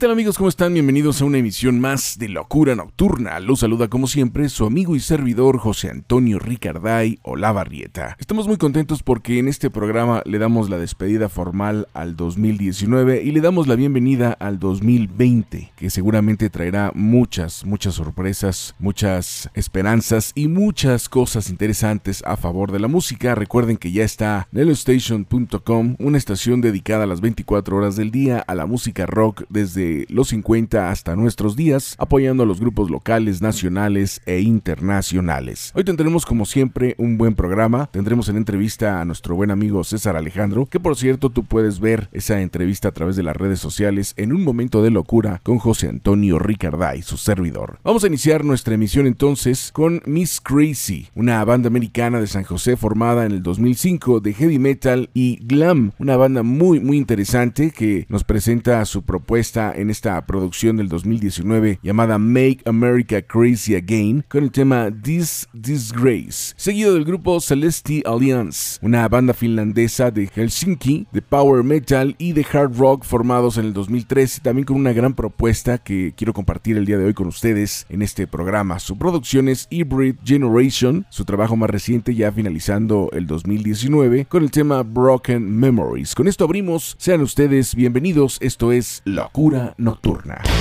Tal amigos? ¿Cómo están? Bienvenidos a una emisión más de Locura Nocturna. Los saluda como siempre su amigo y servidor José Antonio Ricarday Olavarrieta. Estamos muy contentos porque en este programa le damos la despedida formal al 2019 y le damos la bienvenida al 2020, que seguramente traerá muchas, muchas sorpresas, muchas esperanzas y muchas cosas interesantes a favor de la música. Recuerden que ya está nelostation.com, una estación dedicada a las 24 horas del día a la música rock desde los 50 hasta nuestros días, apoyando a los grupos locales, nacionales e internacionales. Hoy tendremos como siempre un buen programa, tendremos en entrevista a nuestro buen amigo César Alejandro, que por cierto tú puedes ver esa entrevista a través de las redes sociales en un momento de locura con José Antonio Ricarday, su servidor. Vamos a iniciar nuestra emisión entonces con Miss Crazy, una banda americana de San José formada en el 2005 de heavy metal y glam, una banda muy muy interesante que nos presenta su propuesta en esta producción del 2019 llamada Make America Crazy Again con el tema This Disgrace, seguido del grupo Celesti Alliance, una banda finlandesa de Helsinki, de power metal y de hard rock formados en el 2013, también con una gran propuesta que quiero compartir el día de hoy con ustedes en este programa. Su producción es Hybrid Generation, su trabajo más reciente ya finalizando el 2019 con el tema Broken Memories. Con esto abrimos, sean ustedes bienvenidos, esto es Locura nocturna.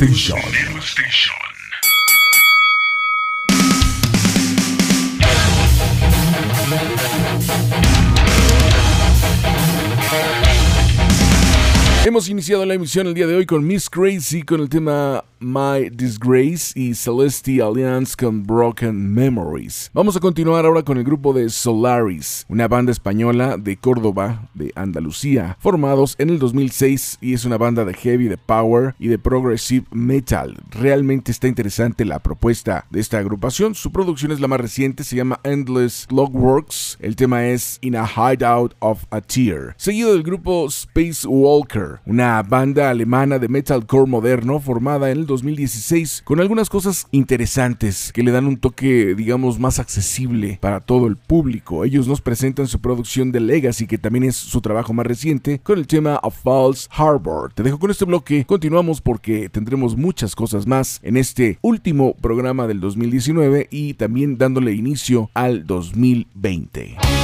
Station. Hemos la emisión el día de hoy con Miss Crazy con el tema My Disgrace y Celestial Alliance con Broken Memories. Vamos a continuar ahora con el grupo de Solaris, una banda española de Córdoba, de Andalucía, formados en el 2006 y es una banda de heavy, de power y de progressive metal. Realmente está interesante la propuesta de esta agrupación. Su producción es la más reciente, se llama Endless Clockworks. El tema es In a Hideout of a Tear. Seguido del grupo Space Walker, una banda alemana de metalcore moderno formada en el 2016 con algunas cosas interesantes que le dan un toque, digamos, más accesible para todo el público. Ellos nos presentan su producción de Legacy, que también es su trabajo más reciente, con el tema of False Harbor. Te dejo con este bloque, continuamos porque tendremos muchas cosas más en este último programa del 2019 y también dándole inicio al 2020.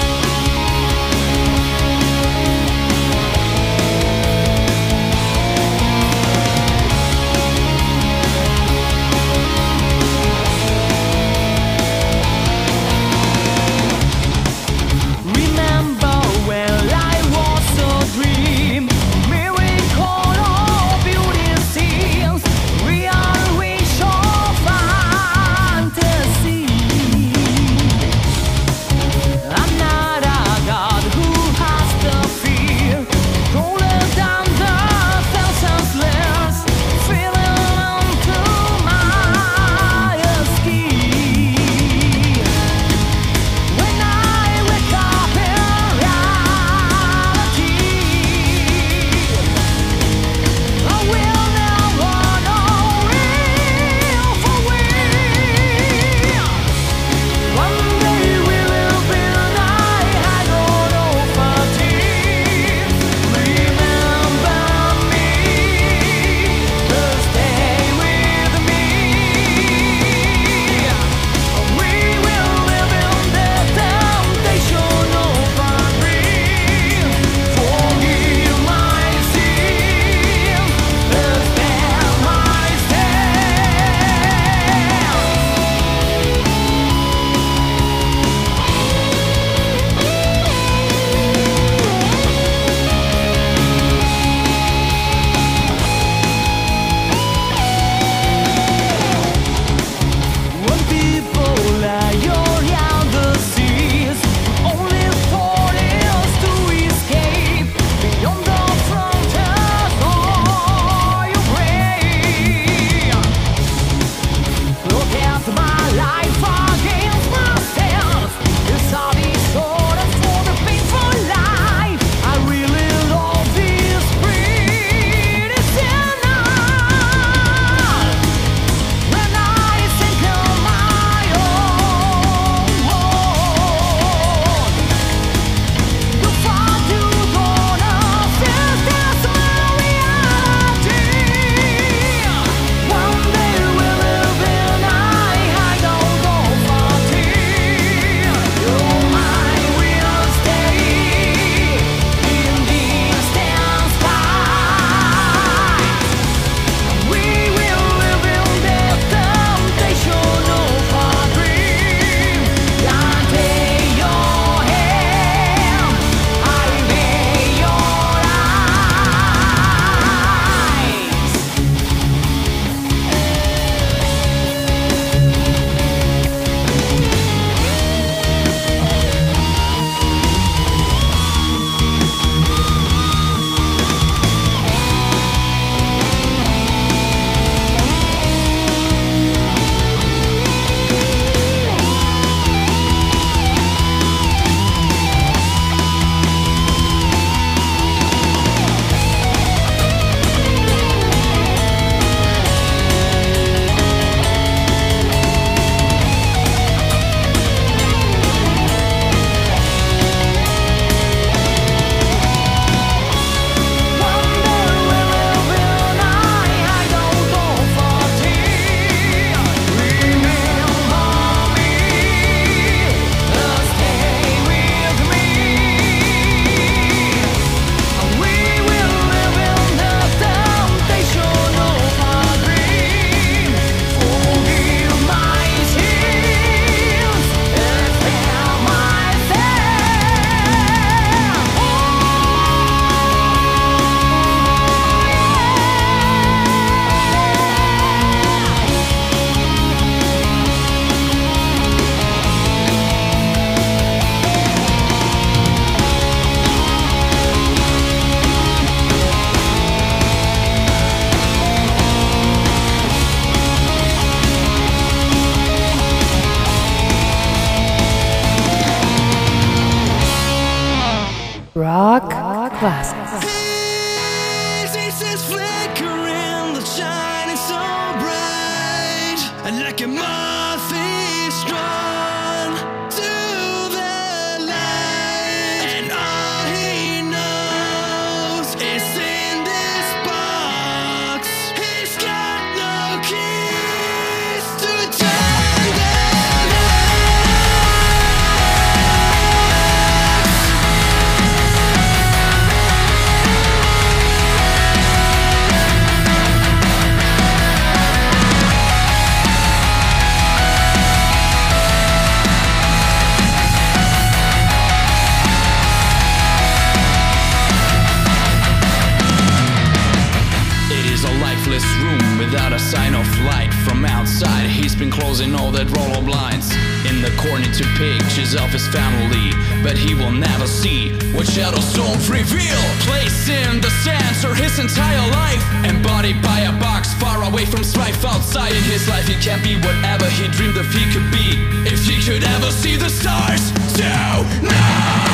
What shadows don't reveal. Placed in the center his entire life, embodied by a box far away from strife outside. In his life, he can't be whatever he dreamed of he could be. If he could ever see the stars tonight.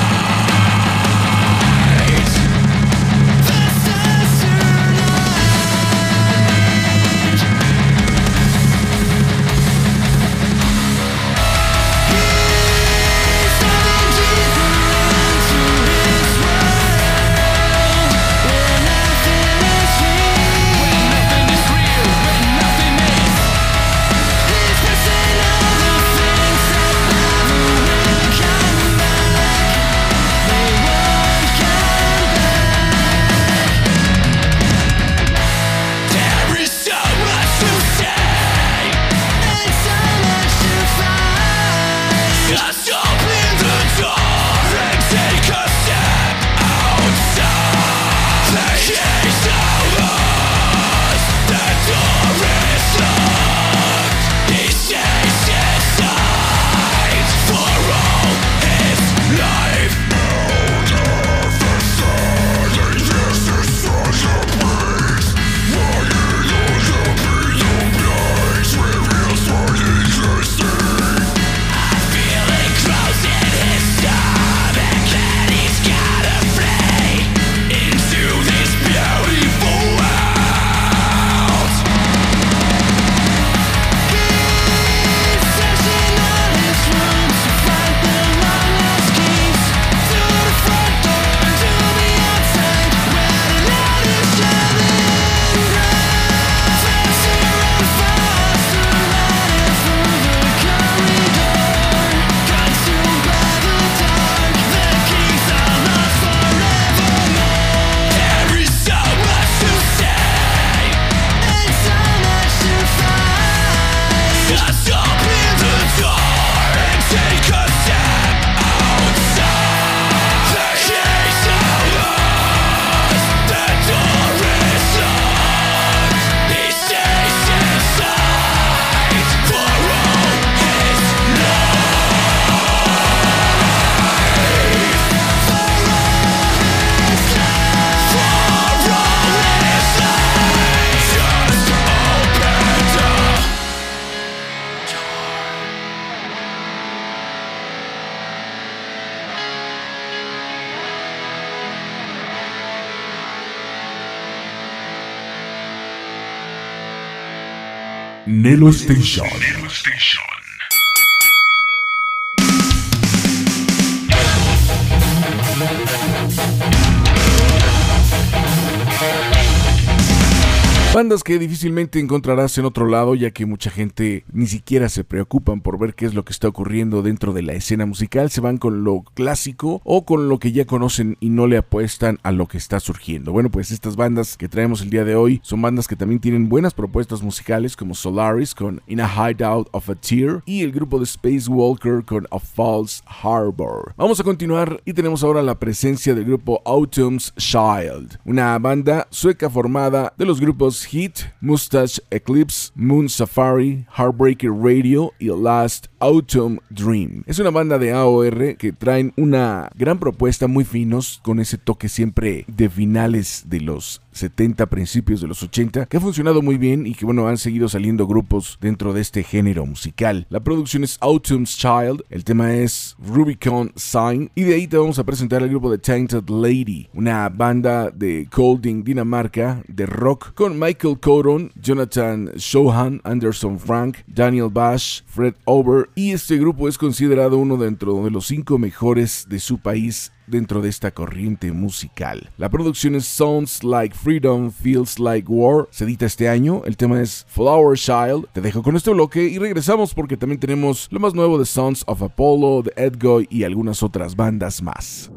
Nelo Bandas que difícilmente encontrarás en otro lado, ya que mucha gente ni siquiera se preocupan por ver qué es lo que está ocurriendo dentro de la escena musical, se van con lo clásico o con lo que ya conocen y no le apuestan a lo que está surgiendo. Bueno, pues estas bandas que traemos el día de hoy son bandas que también tienen buenas propuestas musicales, como Solaris con In a Hideout of a Tear y el grupo de Space Walker con A False Harbor. Vamos a continuar y tenemos ahora la presencia del grupo Autumn's Child, una banda sueca formada de los grupos Heat, Mustache Eclipse, Moon Safari, Heartbreaker Radio y Last Autumn Dream. Es una banda de AOR que traen una gran propuesta muy finos con ese toque siempre de finales de los 70, principios de los 80, que ha funcionado muy bien y que bueno, han seguido saliendo grupos dentro de este género musical. La producción es Autumn's Child, el tema es Rubicon Sign y de ahí te vamos a presentar el grupo de Tainted Lady, una banda de Colding, Dinamarca, de rock con Michael Coron, Jonathan Shohan, Anderson Frank, Daniel Bash, Fred Over y este grupo es considerado uno dentro de los cinco mejores de su país dentro de esta corriente musical. La producción es Sounds Like Freedom, Feels Like War. Se edita este año. El tema es Flower Child. Te dejo con este bloque y regresamos porque también tenemos lo más nuevo de Sons of Apollo, de Edgoy y algunas otras bandas más.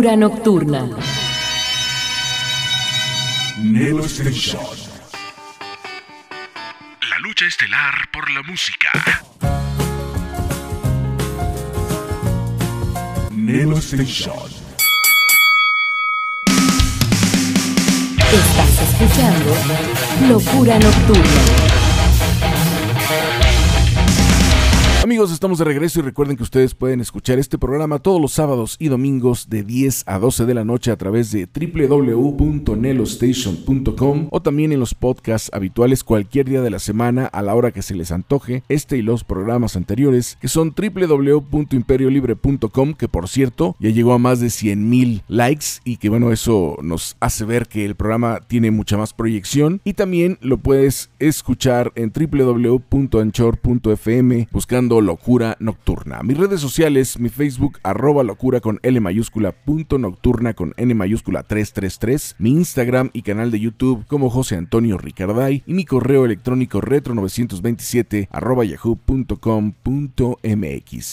Locura nocturna. Nelo Station. La lucha estelar por la música. Nelo Station. Estás escuchando Locura nocturna. Amigos, estamos de regreso y recuerden que ustedes pueden escuchar este programa todos los sábados y domingos de 10 a 12 de la noche a través de www.nelostation.com o también en los podcasts habituales cualquier día de la semana a la hora que se les antoje, este y los programas anteriores que son www.imperiolibre.com que por cierto ya llegó a más de 100 mil likes y que bueno eso nos hace ver que el programa tiene mucha más proyección. Y también lo puedes escuchar en www.anchor.fm buscando Locura Nocturna. Mis redes sociales, mi Facebook, arroba locura con L mayúscula, punto nocturna con N mayúscula 333, mi Instagram y canal de YouTube como José Antonio Ricarday y mi correo electrónico retro927 arroba yahoo.com.mx.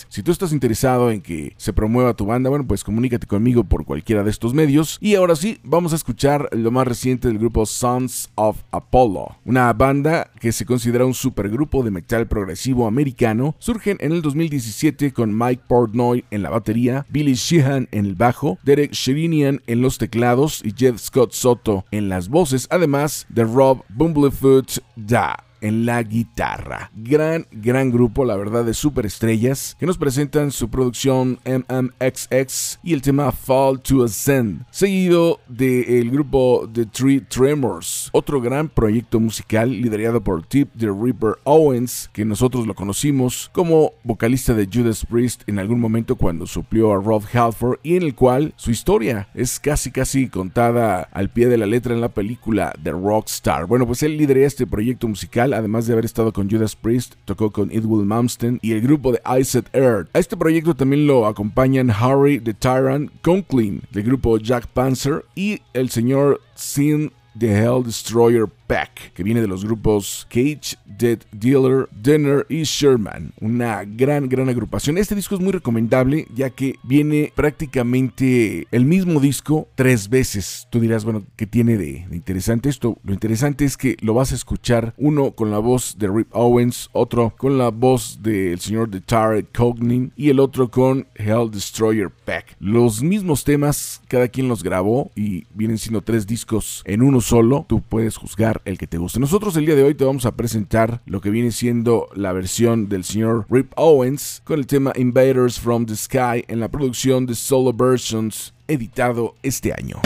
Si tú estás interesado en que se promueva tu banda, bueno, pues comunícate conmigo por cualquiera de estos medios. Y ahora sí, vamos a escuchar lo más reciente del grupo Sons of Apollo, una banda que se considera un supergrupo de metal progresivo americano. Surgen en el 2017 con Mike Portnoy en la batería, Billy Sheehan en el bajo, Derek Sherinian en los teclados y Jeff Scott Soto en las voces, además de Rob Bumblefoot Da. En la guitarra. Gran, gran grupo, la verdad, de superestrellas que nos presentan su producción MMXX y el tema Fall to Ascend, seguido del grupo The Three Tremors, otro gran proyecto musical liderado por Tip the Ripper Owens, que nosotros lo conocimos como vocalista de Judas Priest en algún momento cuando suplió a Rob Halford y en el cual su historia es casi casi contada al pie de la letra en la película The Rockstar. Bueno, pues él lideró este proyecto musical, además de haber estado con Judas Priest, tocó con Edwin Malmsteen y el grupo de Iced Earth. A este proyecto también lo acompañan Harry the Tyrant Conklin del grupo Jack Panzer y el señor Sin The Hell Destroyer Pack, que viene de los grupos Cage, Dead Dealer, Denner y Sherman. Una gran, gran agrupación. Este disco es muy recomendable ya que viene prácticamente el mismo disco tres veces. Tú dirás, bueno, ¿qué tiene de, interesante esto? Lo interesante es que lo vas a escuchar uno con la voz de Rip Owens, otro con la voz del señor de Tarek Cognin y el otro con Hell Destroyer Pack. Los mismos temas, cada quien los grabó y vienen siendo tres discos en uno solo. Tú puedes juzgar el que te guste. Nosotros el día de hoy te vamos a presentar lo que viene siendo la versión del señor Rip Owens con el tema Invaders from the Sky en la producción de Solo Versions editado este año.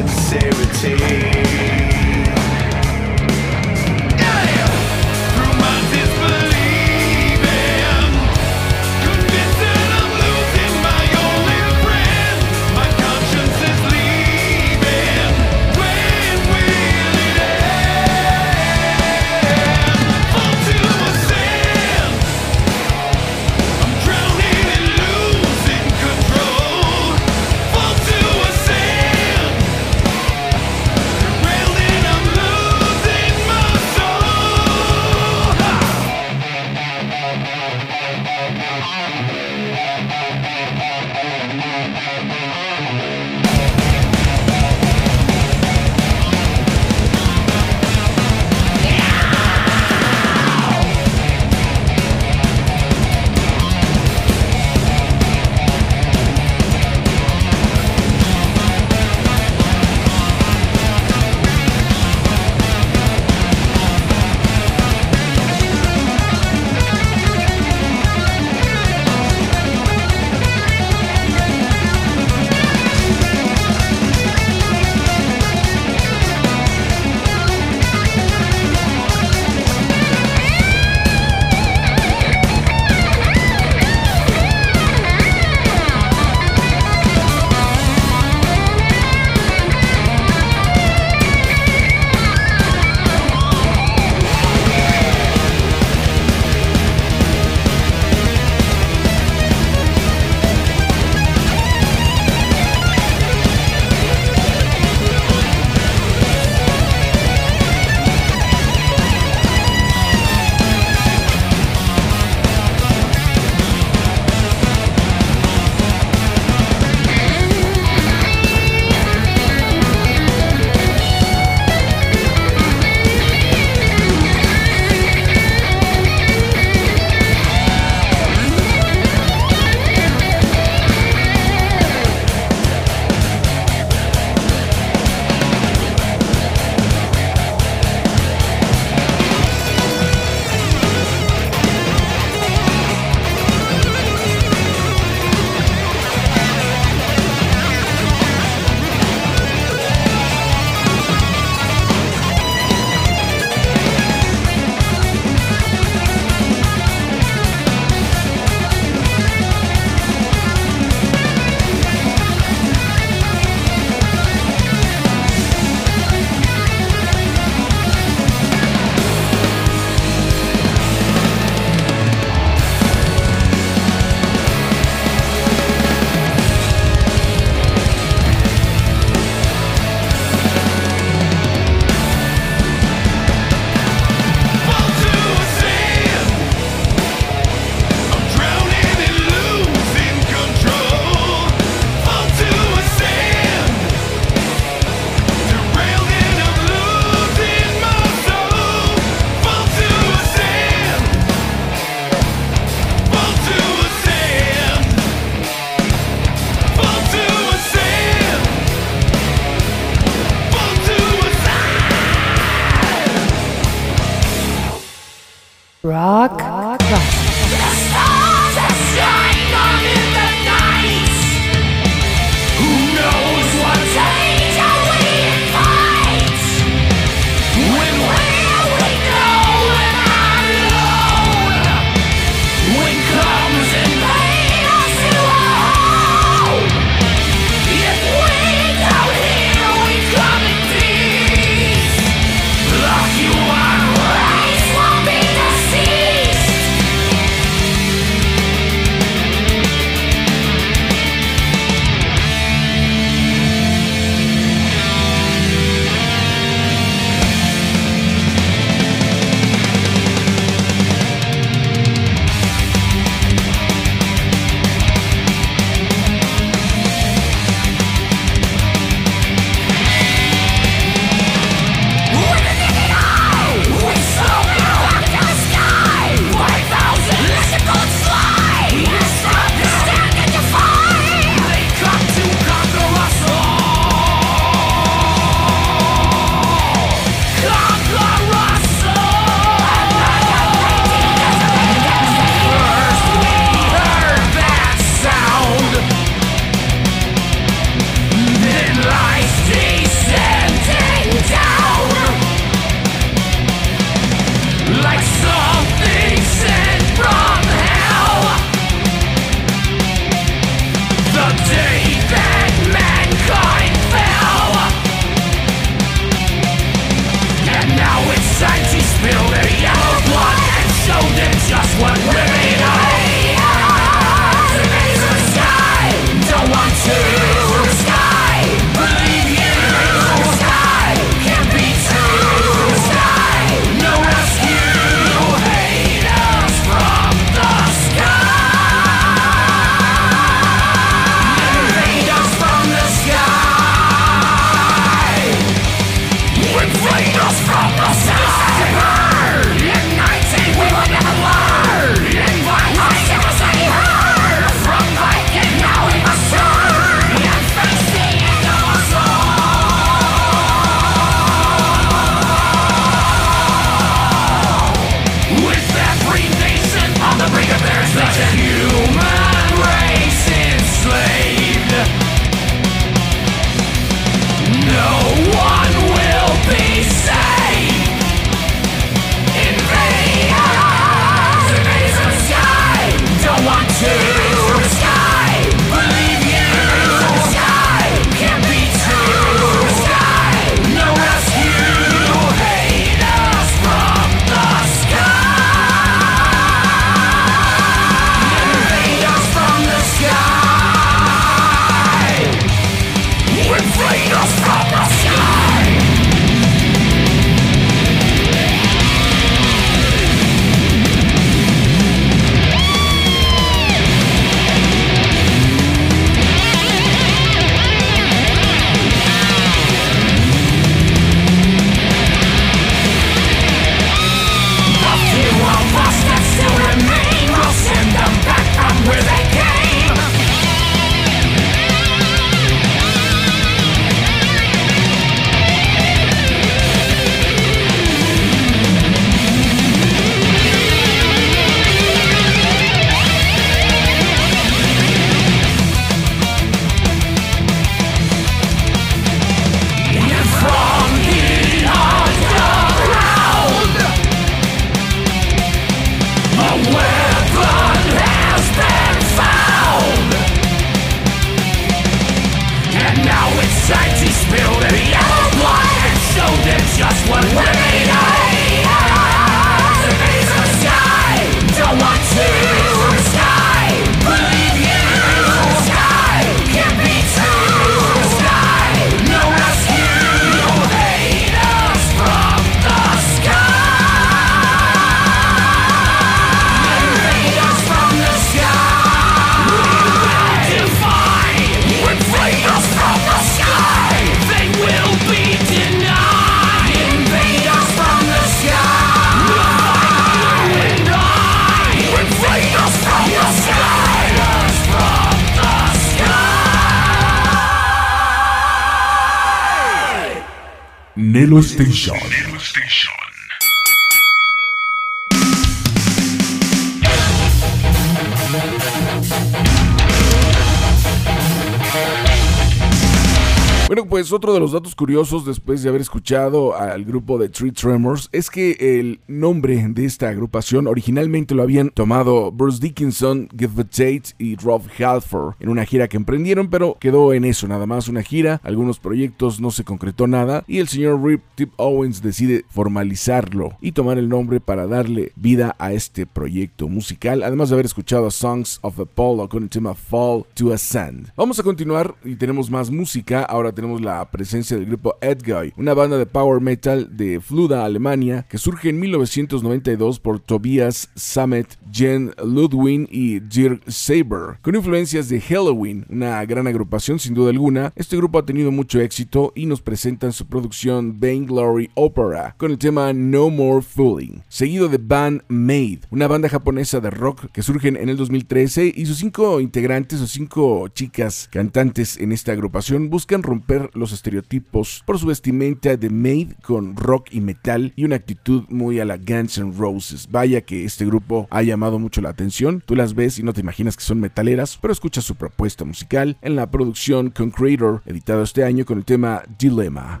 Otro de los datos curiosos después de haber escuchado al grupo de Tree Tremors es que el nombre de esta agrupación originalmente lo habían tomado Bruce Dickinson, Give Tate y Rob Halford en una gira que emprendieron, pero quedó en eso, nada más una gira, algunos proyectos no se concretó nada y el señor Rip Tip Owens decide formalizarlo y tomar el nombre para darle vida a este proyecto musical, además de haber escuchado Songs of Apollo con el tema Fall to a Sand. Vamos a continuar y tenemos más música, ahora tenemos la presencia del grupo Edguy, una banda de power metal de Fluda, Alemania, que surge en 1992 por Tobias Sammet, Jen Ludwig y Dirk Saber. Con influencias de Halloween, una gran agrupación sin duda alguna, este grupo ha tenido mucho éxito y nos presentan su producción Vainglory Opera con el tema No More Fooling, seguido de Band Made, una banda japonesa de rock que surgen en el 2013 y sus cinco integrantes o cinco chicas cantantes en esta agrupación buscan romper los estereotipos por su vestimenta de Made con rock y metal y una actitud muy a la Guns N' Roses. Vaya que este grupo ha llamado mucho la atención. Tú las ves y no te imaginas que son metaleras, pero escucha su propuesta musical en la producción Concreator, editado este año con el tema Dilemma.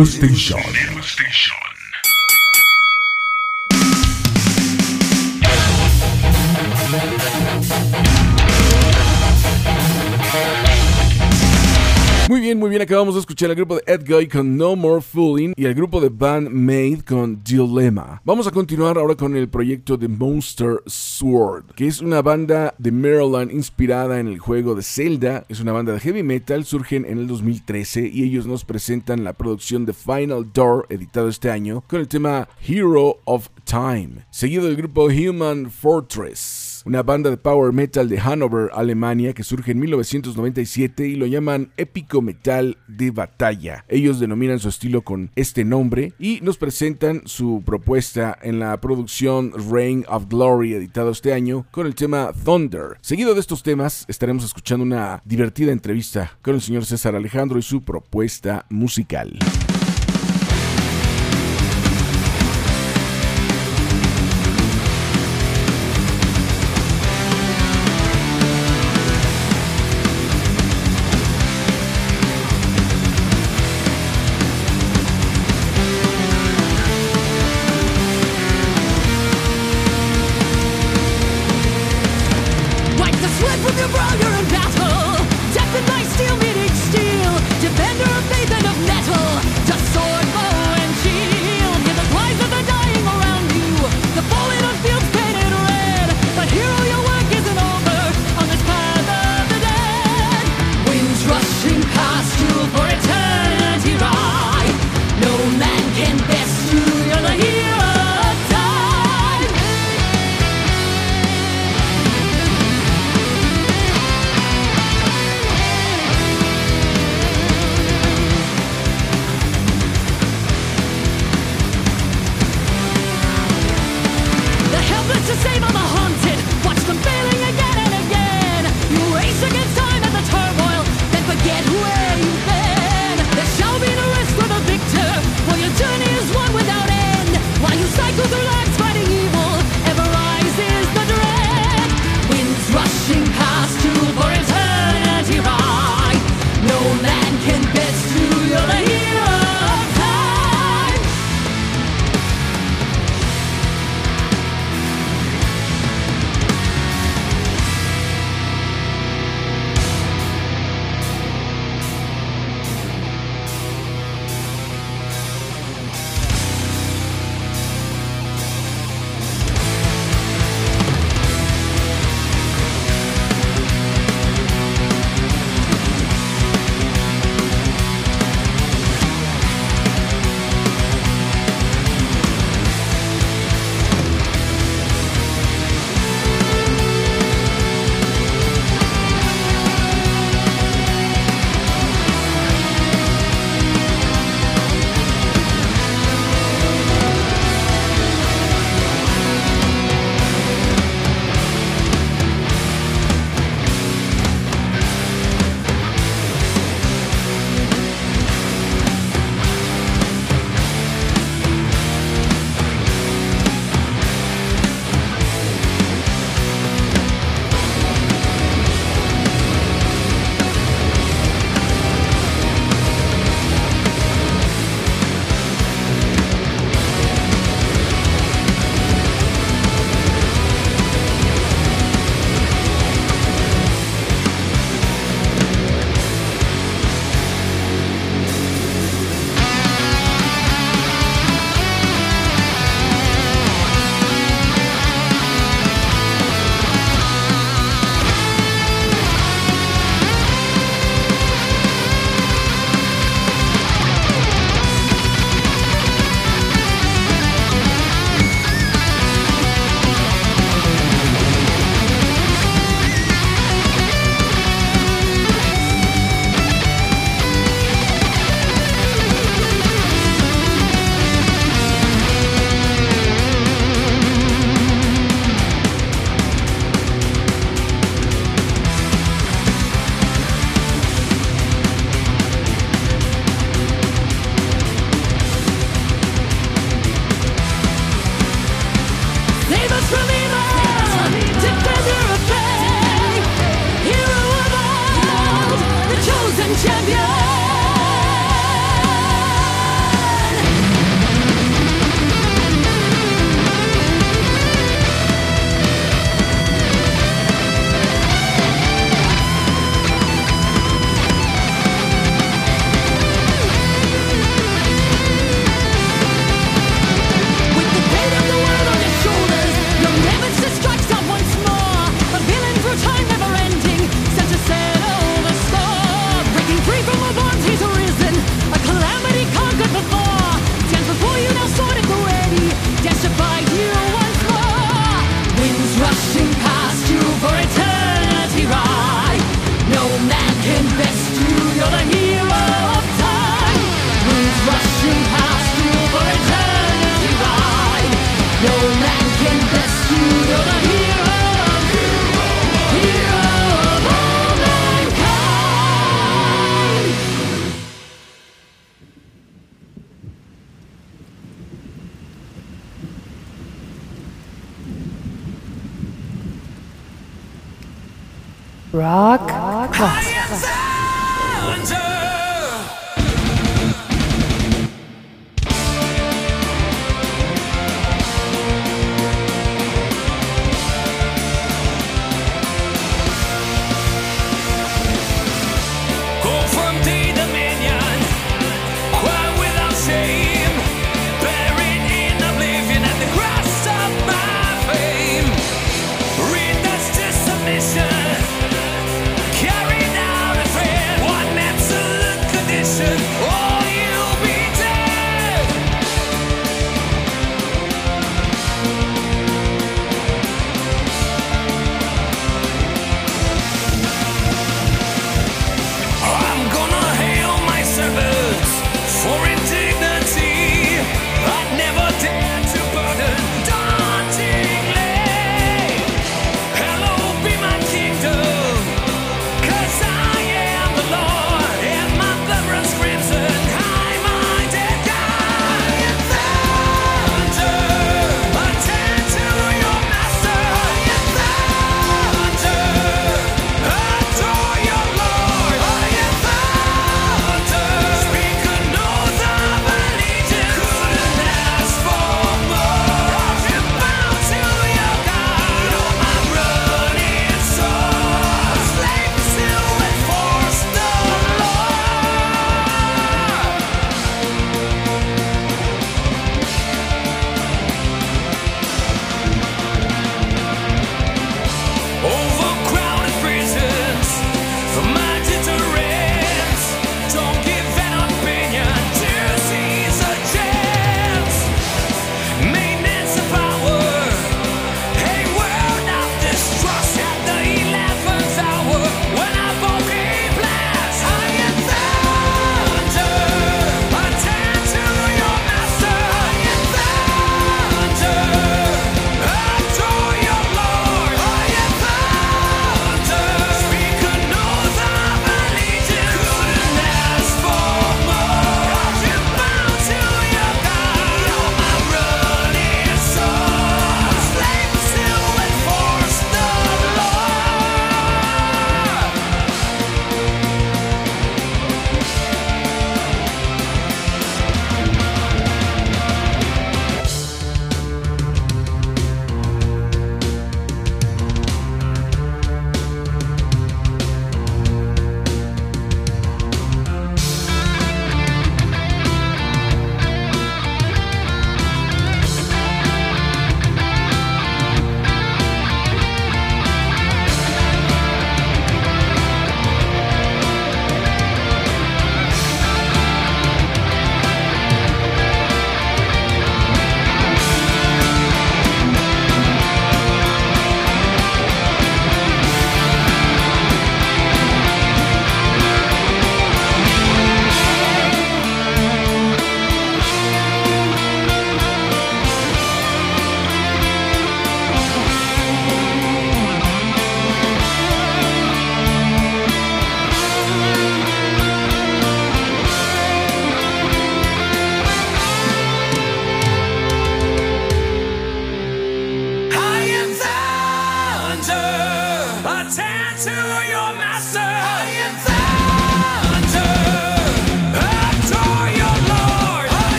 Castanjari. acabamos de escuchar al grupo de Edguy con No More Fooling y el grupo de Band Made con Dilemma. Vamos a continuar ahora con el proyecto de Monster Sword, que es una banda de Maryland inspirada en el juego de Zelda. Es una banda de heavy metal, surgen en el 2013 y ellos nos presentan la producción de Final Door, editado este año, con el tema Hero of Time, seguido del grupo Human Fortress. Una banda de power metal de Hannover, Alemania, que surge en 1997 y lo llaman épico metal de batalla. Ellos denominan su estilo con este nombre y nos presentan su propuesta en la producción Reign of Glory, editado este año, con el tema Thunder. Seguido de estos temas, estaremos escuchando una divertida entrevista con el señor César Alejandro y su propuesta musical.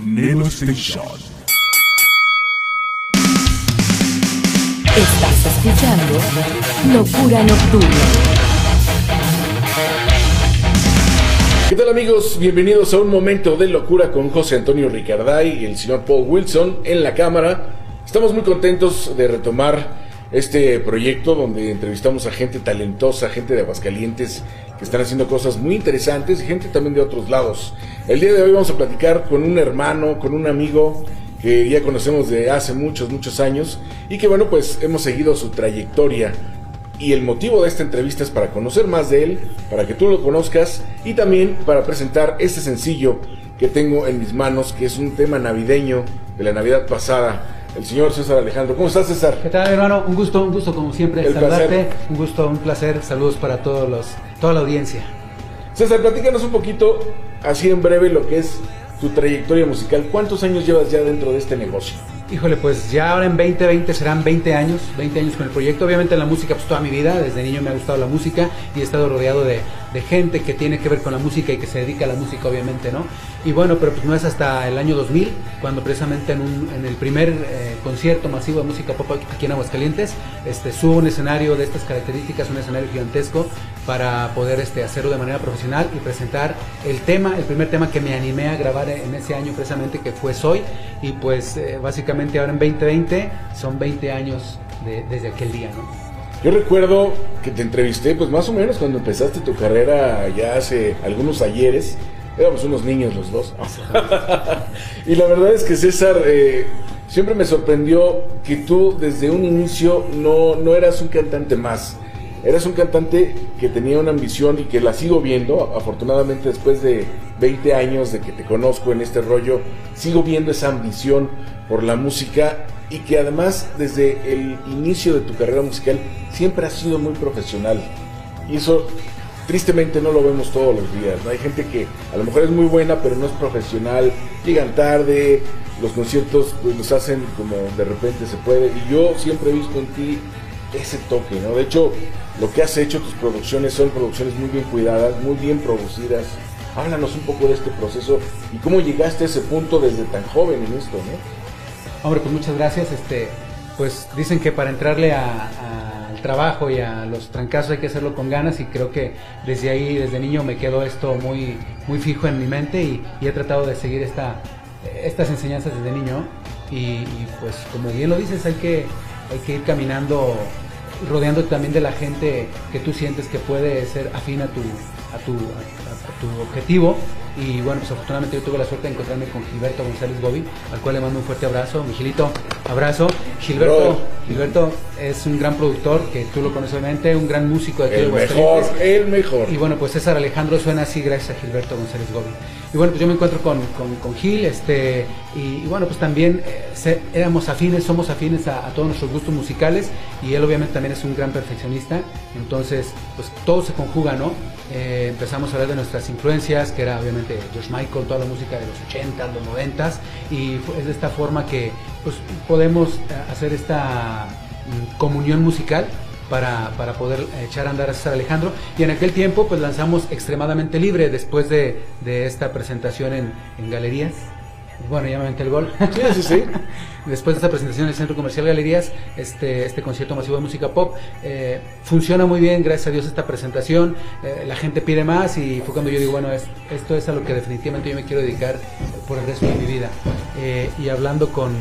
Nelo Station. Estás escuchando Locura Nocturna. ¿Qué tal amigos? Bienvenidos a un momento de locura con José Antonio Ricarday y el señor Paul Wilson en la cámara. Estamos muy contentos de retomar este proyecto donde entrevistamos a gente talentosa, gente de Aguascalientes que están haciendo cosas muy interesantes y gente también de otros lados. El día de hoy vamos a platicar con un hermano, con un amigo que ya conocemos de hace muchos, muchos años y que bueno, pues hemos seguido su trayectoria y el motivo de esta entrevista es para conocer más de él, para que tú lo conozcas y también para presentar este sencillo que tengo en mis manos, que es un tema navideño de la Navidad pasada, el señor César Alejandro. ¿Cómo estás, César? ¿Qué tal, hermano? Un gusto, un gusto como siempre El saludarte. placer. Un gusto, un placer. Saludos para todos los, toda la audiencia. César, platícanos un poquito, así en breve, lo que es tu trayectoria musical. ¿Cuántos años llevas ya dentro de este negocio? Híjole, pues ya ahora en 2020 serán 20 años, 20 años con el proyecto. Obviamente la música, pues toda mi vida, desde niño me ha gustado la música y he estado rodeado de, de gente que tiene que ver con la música y que se dedica a la música, obviamente, ¿no? Y bueno, pero pues no es hasta el año 2000, cuando precisamente en, un- en el primer eh, concierto masivo de música pop aquí en Aguascalientes, este, subo un escenario de estas características, un escenario gigantesco, para poder este, hacerlo de manera profesional y presentar el tema, el primer tema que me animé a grabar en ese año precisamente, que fue Soy. Y pues eh, básicamente ahora en 2020 son 20 años de- desde aquel día, ¿no? Yo recuerdo que te entrevisté, pues más o menos cuando empezaste tu carrera ya hace algunos ayeres. Éramos unos niños los dos. y la verdad es que César, eh, siempre me sorprendió que tú desde un inicio no, no eras un cantante más. Eras un cantante que tenía una ambición y que la sigo viendo, afortunadamente después de 20 años de que te conozco en este rollo, sigo viendo esa ambición por la música y que además desde el inicio de tu carrera musical siempre has sido muy profesional. Y eso tristemente no lo vemos todos los días. Hay gente que a lo mejor es muy buena pero no es profesional, llegan tarde, los conciertos pues los hacen como de repente se puede. Y yo siempre he visto en ti ese toque. De hecho, lo que has hecho, tus producciones son producciones muy bien cuidadas, muy bien producidas. Háblanos un poco de este proceso y cómo llegaste a ese punto desde tan joven en esto, ¿no? Hombre, pues muchas gracias. Este, pues dicen que para entrarle al trabajo y a los trancazos hay que hacerlo con ganas y creo que desde ahí, desde niño me quedó esto muy, muy fijo en mi mente y, he tratado de seguir esta, estas enseñanzas desde niño y, pues como bien lo dices, hay que, hay que ir caminando, rodeándote también de la gente que tú sientes que puede ser afín a tu, a tu, tu objetivo y bueno, pues afortunadamente yo tuve la suerte de encontrarme con Gilberto González Gobi, al cual le mando un fuerte abrazo. Mi Gilito, abrazo. Gilberto. Gilberto es un gran productor, que tú lo conoces obviamente, un gran músico de aquí de El mejor, Aguascalientes. el mejor. Y bueno, pues César Alejandro suena así gracias a Gilberto González Gobi. Y bueno, pues yo me encuentro con, con, con Gil, este, y, y bueno, pues también eh, se- éramos afines, somos afines a, a todos nuestros gustos musicales, y él obviamente también es un gran perfeccionista, entonces pues todo se conjuga, ¿no? Eh, empezamos a hablar de nuestras influencias, que era obviamente George Michael, toda la música de los 80, los 90, y es de esta forma que pues podemos eh, hacer esta mm, comunión musical para, para poder echar a andar a César Alejandro. Y en aquel tiempo pues lanzamos Extremadamente Libre después de, de esta presentación en, en galerías. Bueno, ya me aventé el gol. Sí, sí, sí. Después de esta presentación en el Centro Comercial Galerías, este, este concierto masivo de música pop, eh, funciona muy bien, gracias a Dios esta presentación, eh, la gente pide más y fue cuando yo digo, bueno, es- esto es a lo que definitivamente yo me quiero dedicar por el resto de mi vida. Eh, y hablando con,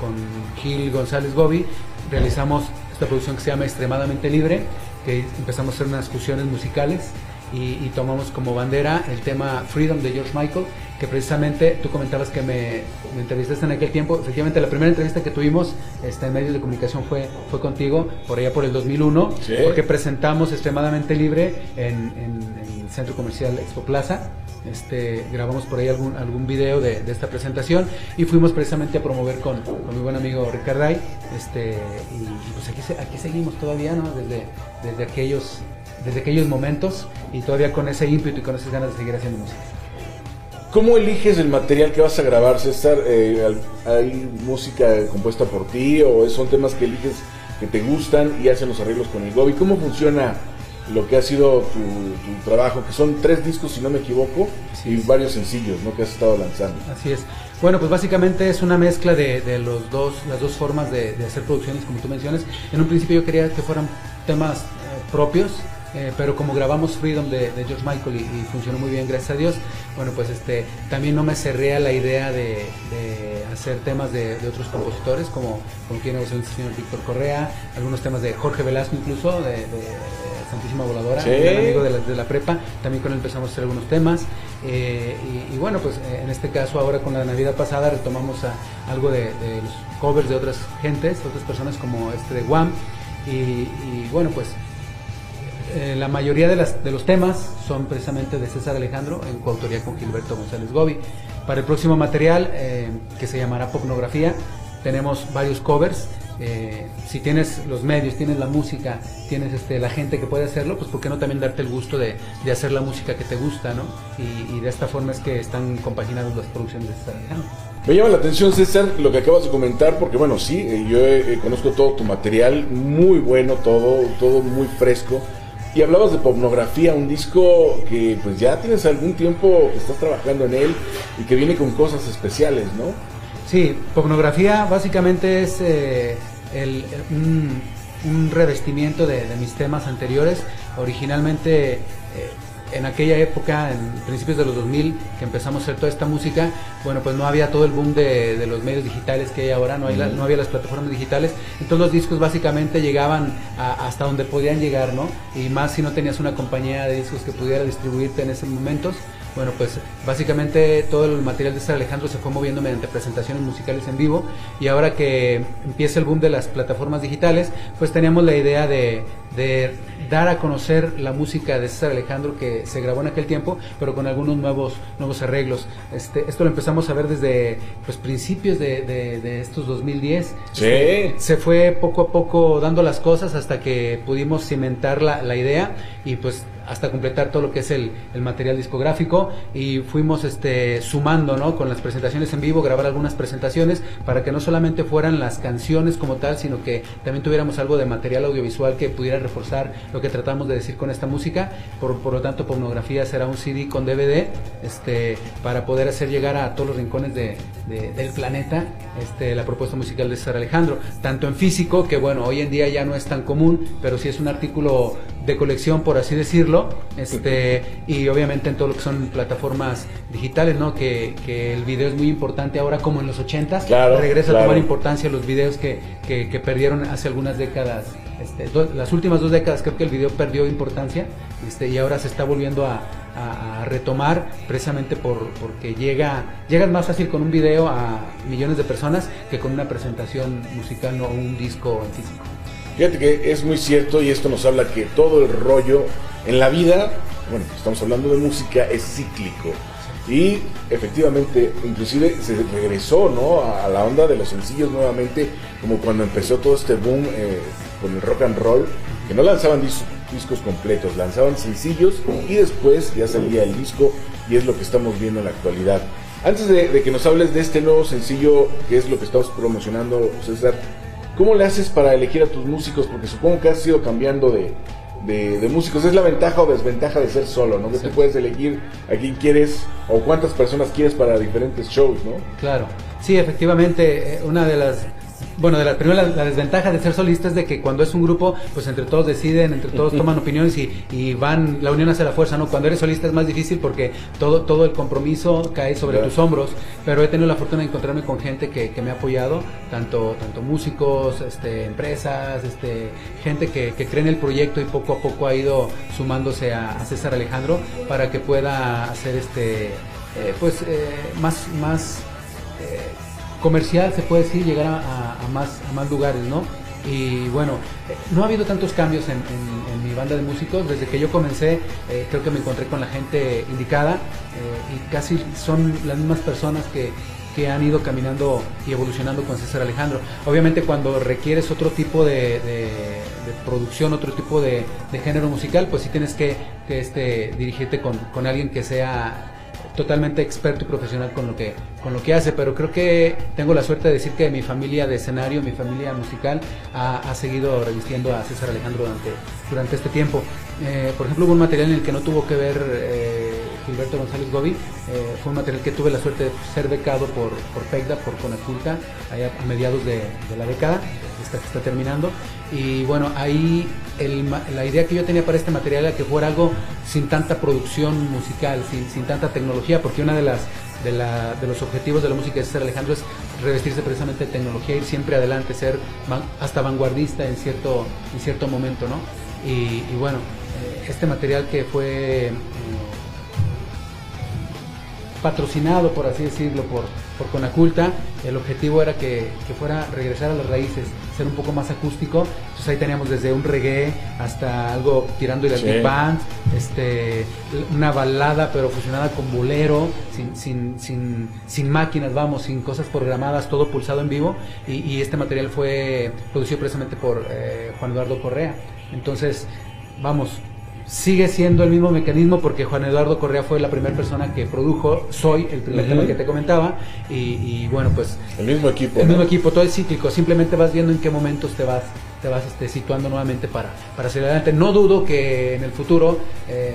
con Gil González Gobi, realizamos esta producción que se llama Extremadamente Libre, que empezamos a hacer unas fusiones musicales y, y tomamos como bandera el tema Freedom de George Michael, que precisamente tú comentabas que me, me entrevistaste en aquel tiempo. Efectivamente, la primera entrevista que tuvimos este, en medios de comunicación fue, fue contigo, por allá por el 2001, Sí. porque presentamos Extremadamente Libre en, en- en el Centro Comercial Expo Plaza. Este, grabamos por ahí algún, algún video de, de esta presentación y fuimos precisamente a promover con, con mi buen amigo Ricarday. Este, y, y pues aquí, aquí seguimos todavía, ¿no? Desde, desde, aquellos, desde aquellos momentos y todavía con ese ímpetu y con esas ganas de seguir haciendo música. ¿Cómo eliges el material que vas a grabar, César? Eh, ¿Hay música compuesta por ti o son temas que eliges que te gustan y hacen los arreglos con el Gobi? ¿Cómo funciona lo que ha sido tu, tu trabajo? Que son tres discos, si no me equivoco, y varios sencillos ¿no? que has estado lanzando. Así es. Bueno, pues básicamente es una mezcla de, de los dos, las dos formas de, de hacer producciones, como tú mencionas. En un principio yo quería que fueran temas eh, propios, eh, pero como grabamos Freedom de, de George Michael y, y funcionó muy bien, gracias a Dios, bueno, pues este también no me cerré a la idea de, de hacer temas de, de otros compositores, como, como tiene el señor Víctor Correa, algunos temas de Jorge Velasco incluso, de, Santísima Voladora, Sí. un amigo de la, de la prepa, también con él empezamos a hacer algunos temas. eh, y, y bueno, pues eh, en este caso ahora con la Navidad pasada retomamos a, algo de, de los covers de otras gentes, otras personas como este de Guam. Y, y bueno, pues eh, la mayoría de, las, de los temas son precisamente de César Alejandro en coautoría con Gilberto González Gobi. Para el próximo material, eh, que se llamará Popnografía, tenemos varios covers. Eh, si tienes los medios, tienes la música, tienes este, la gente que puede hacerlo, pues ¿por qué no también darte el gusto de, de hacer la música que te gusta, ¿no? Y, de esta forma es que están compaginadas las producciones de César Alejandro. Me llama la atención, César, lo que acabas de comentar, porque bueno, sí, eh, yo conozco todo tu material, muy bueno todo, todo muy fresco. Y hablabas de Popnografía, un disco que pues ya tienes algún tiempo que estás trabajando en él y que viene con cosas especiales, ¿no? Sí, pornografía básicamente es eh, el- un, revestimiento de, de mis temas anteriores. Originalmente, eh, en aquella época, en principios de los 2000, que empezamos a hacer toda esta música, bueno, pues no había todo el boom de, de los medios digitales que hay ahora, no, hay la- no había las plataformas digitales. Entonces los discos básicamente llegaban a- hasta donde podían llegar, ¿no? Y más si no tenías una compañía de discos que pudiera distribuirte en esos momentos. Bueno, pues básicamente todo el material de César Alejandro se fue moviendo mediante presentaciones musicales en vivo y ahora que empieza el boom de las plataformas digitales, pues teníamos la idea de, de dar a conocer la música de César Alejandro que se grabó en aquel tiempo, pero con algunos nuevos nuevos arreglos. Este, esto lo empezamos a ver desde pues, principios de, de- de estos 2010. Sí. Este, se fue poco a poco dando las cosas hasta que pudimos cimentar la, la idea y pues hasta completar todo lo que es el, material discográfico y fuimos este sumando ¿no? con las presentaciones en vivo, grabar algunas presentaciones para que no solamente fueran las canciones como tal, sino que también tuviéramos algo de material audiovisual que pudiera reforzar lo que tratamos de decir con esta música. Por, por lo tanto, Pornografía será un CD con DVD este, para poder hacer llegar a todos los rincones de- del planeta este, la propuesta musical de César Alejandro, tanto en físico, que bueno, hoy en día ya no es tan común, pero sí es un artículo de colección, por así decirlo, este, y obviamente en todo lo que son plataformas digitales, ¿no? Que, que el video es muy importante ahora como en los 80s, Claro, regresa a tomar importancia los videos que, que, que perdieron hace algunas décadas, este, do- las últimas dos décadas creo que el video perdió importancia, este, y ahora se está volviendo a, a- a retomar precisamente por, porque llega, llegas más fácil con un video a millones de personas que con una presentación musical o un disco en físico. Fíjate que es muy cierto y esto nos habla que todo el rollo en la vida, bueno, estamos hablando de música, es cíclico. Y efectivamente, inclusive se regresó ¿no? a, la onda de los sencillos nuevamente, como cuando empezó todo este boom eh, con el rock and roll, que no lanzaban dis- discos completos, lanzaban sencillos y después ya salía el disco y es lo que estamos viendo en la actualidad. Antes de, de que nos hables de este nuevo sencillo, que es lo que estamos promocionando, César, ¿Cómo le haces para elegir a tus músicos? Porque supongo que has ido cambiando de, de- de músicos. Es la ventaja o desventaja de ser solo, ¿no? Que tú puedes elegir a quién quieres o cuántas personas quieres para diferentes shows, ¿no? Claro, sí, efectivamente, eh, una de las bueno, de la, primero la, la desventaja de ser solista es de que cuando es un grupo, pues entre todos deciden, entre todos toman opiniones y, y van, la unión hace la fuerza, ¿no? Cuando eres solista es más difícil porque todo, todo el compromiso cae sobre Claro. tus hombros, pero he tenido la fortuna de encontrarme con gente que, que me ha apoyado, tanto, tanto músicos, este, empresas, este, gente que, que cree en el proyecto y poco a poco ha ido sumándose a, a César Alejandro para que pueda hacer este, eh, pues, eh, más, más eh, comercial, se puede decir, llegar a, más, lugares, ¿no? Y bueno, no ha habido tantos cambios en, mi banda de músicos. Desde que yo comencé, eh, creo que me encontré con la gente indicada eh, y casi son las mismas personas que, que han ido caminando y evolucionando con César Alejandro. Obviamente cuando requieres otro tipo de, producción, otro tipo de, de género musical, pues sí tienes que, que, este, dirigirte con, con alguien que sea totalmente experto y profesional con lo que con lo que hace pero creo que tengo la suerte de decir que mi familia de escenario mi familia musical ha, seguido revistiendo a César Alejandro durante durante este tiempo. Eh, por ejemplo hubo un material en el que no tuvo que ver eh, Gilberto González Gobi eh, fue un material que tuve la suerte de ser becado por por por Conaculta allá a mediados de, de la década que está terminando y bueno ahí la idea que yo tenía para este material era que fuera algo sin tanta producción musical, sin, sin tanta tecnología, porque una de las de, la- de los objetivos de la música de César Alejandro es revestirse precisamente de tecnología, ir siempre adelante, ser hasta vanguardista en cierto, en cierto momento, ¿no? Y, y bueno, eh, este material que fue eh, patrocinado, por así decirlo, por, por Conaculta. El objetivo era que, que fuera regresar a las raíces, ser un poco más acústico. Entonces ahí teníamos desde un reggae hasta algo tirando y las Sí. big band, este, una balada pero fusionada con bolero, sin, sin, sin, sin máquinas, vamos, sin cosas programadas, todo pulsado en vivo. Y, y este material fue producido precisamente por eh, Juan Eduardo Correa. Entonces, vamos, sigue siendo el mismo mecanismo porque Juan Eduardo Correa fue la primera persona que produjo Soy, el primer tema que te comentaba, y, y bueno, pues El mismo equipo. el ¿no? mismo equipo, todo es cíclico, simplemente vas viendo en qué momentos te vas te vas este, situando nuevamente para, para seguir adelante. No dudo que en el futuro eh,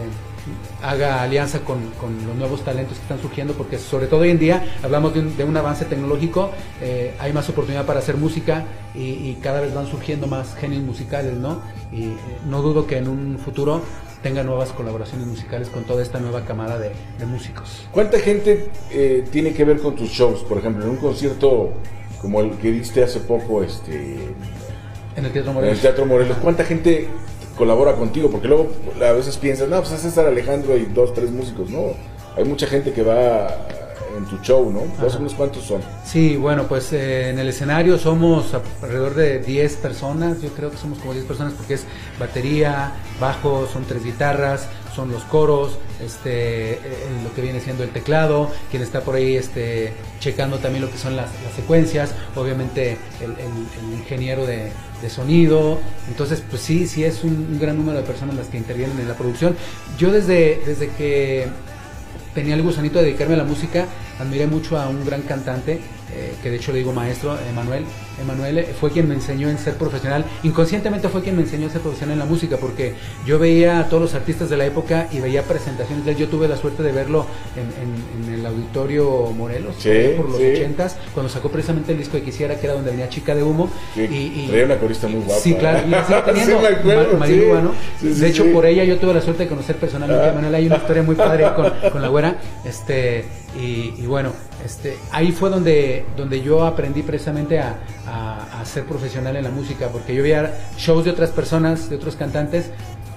haga alianza con, con los nuevos talentos que están surgiendo, porque sobre todo hoy en día hablamos de un, de un avance tecnológico, eh, hay más oportunidad para hacer música y, y cada vez van surgiendo más genios musicales, ¿no? Y eh, no dudo que en un futuro tenga nuevas colaboraciones musicales con toda esta nueva camada de, de músicos. ¿Cuánta gente eh, tiene que ver con tus shows? Por ejemplo, en un concierto como el que diste hace poco este, En el Teatro en el Teatro Morelos, ¿cuánta gente colabora contigo? Porque luego a veces piensas, no, pues es César Alejandro y dos, tres músicos. No, hay mucha gente que va en tu show, ¿no? O menos cuántos son. Sí, bueno, pues eh, en el escenario somos alrededor de 10 personas, yo creo que somos como 10 personas porque es batería, bajo, son tres guitarras, son los coros, este, eh, lo que viene siendo el teclado, quien está por ahí este, checando también lo que son las, las secuencias, obviamente el, el- el ingeniero de, de sonido, entonces pues sí, sí es un, gran número de personas las que intervienen en la producción. Yo desde, desde que tenía el gusanito de dedicarme a la música, admiré mucho a un gran cantante, eh, que de hecho le digo maestro, Emanuel. Emanuel eh, fue quien me enseñó en ser profesional, inconscientemente fue quien me enseñó a ser profesional en la música, porque yo veía a todos los artistas de la época y veía presentaciones de él. Yo tuve la suerte de verlo en, en- en el auditorio Morelos, Sí, por los sí. ochentas, cuando sacó precisamente el disco de Quisiera, que era donde venía Chica de Humo. Sí, y, y- traía una corista muy guapa. Sí, claro, teniendo, Sí, acuerdo, Ma- sí. Sí, sí, de hecho, sí. por ella yo tuve la suerte de conocer personalmente Ah. a Manuel. Hay una historia muy padre con, con la güera. Este, y, bueno, este, ahí fue donde, donde yo aprendí precisamente a, a- a ser profesional en la música, porque yo veía shows de otras personas, de otros cantantes.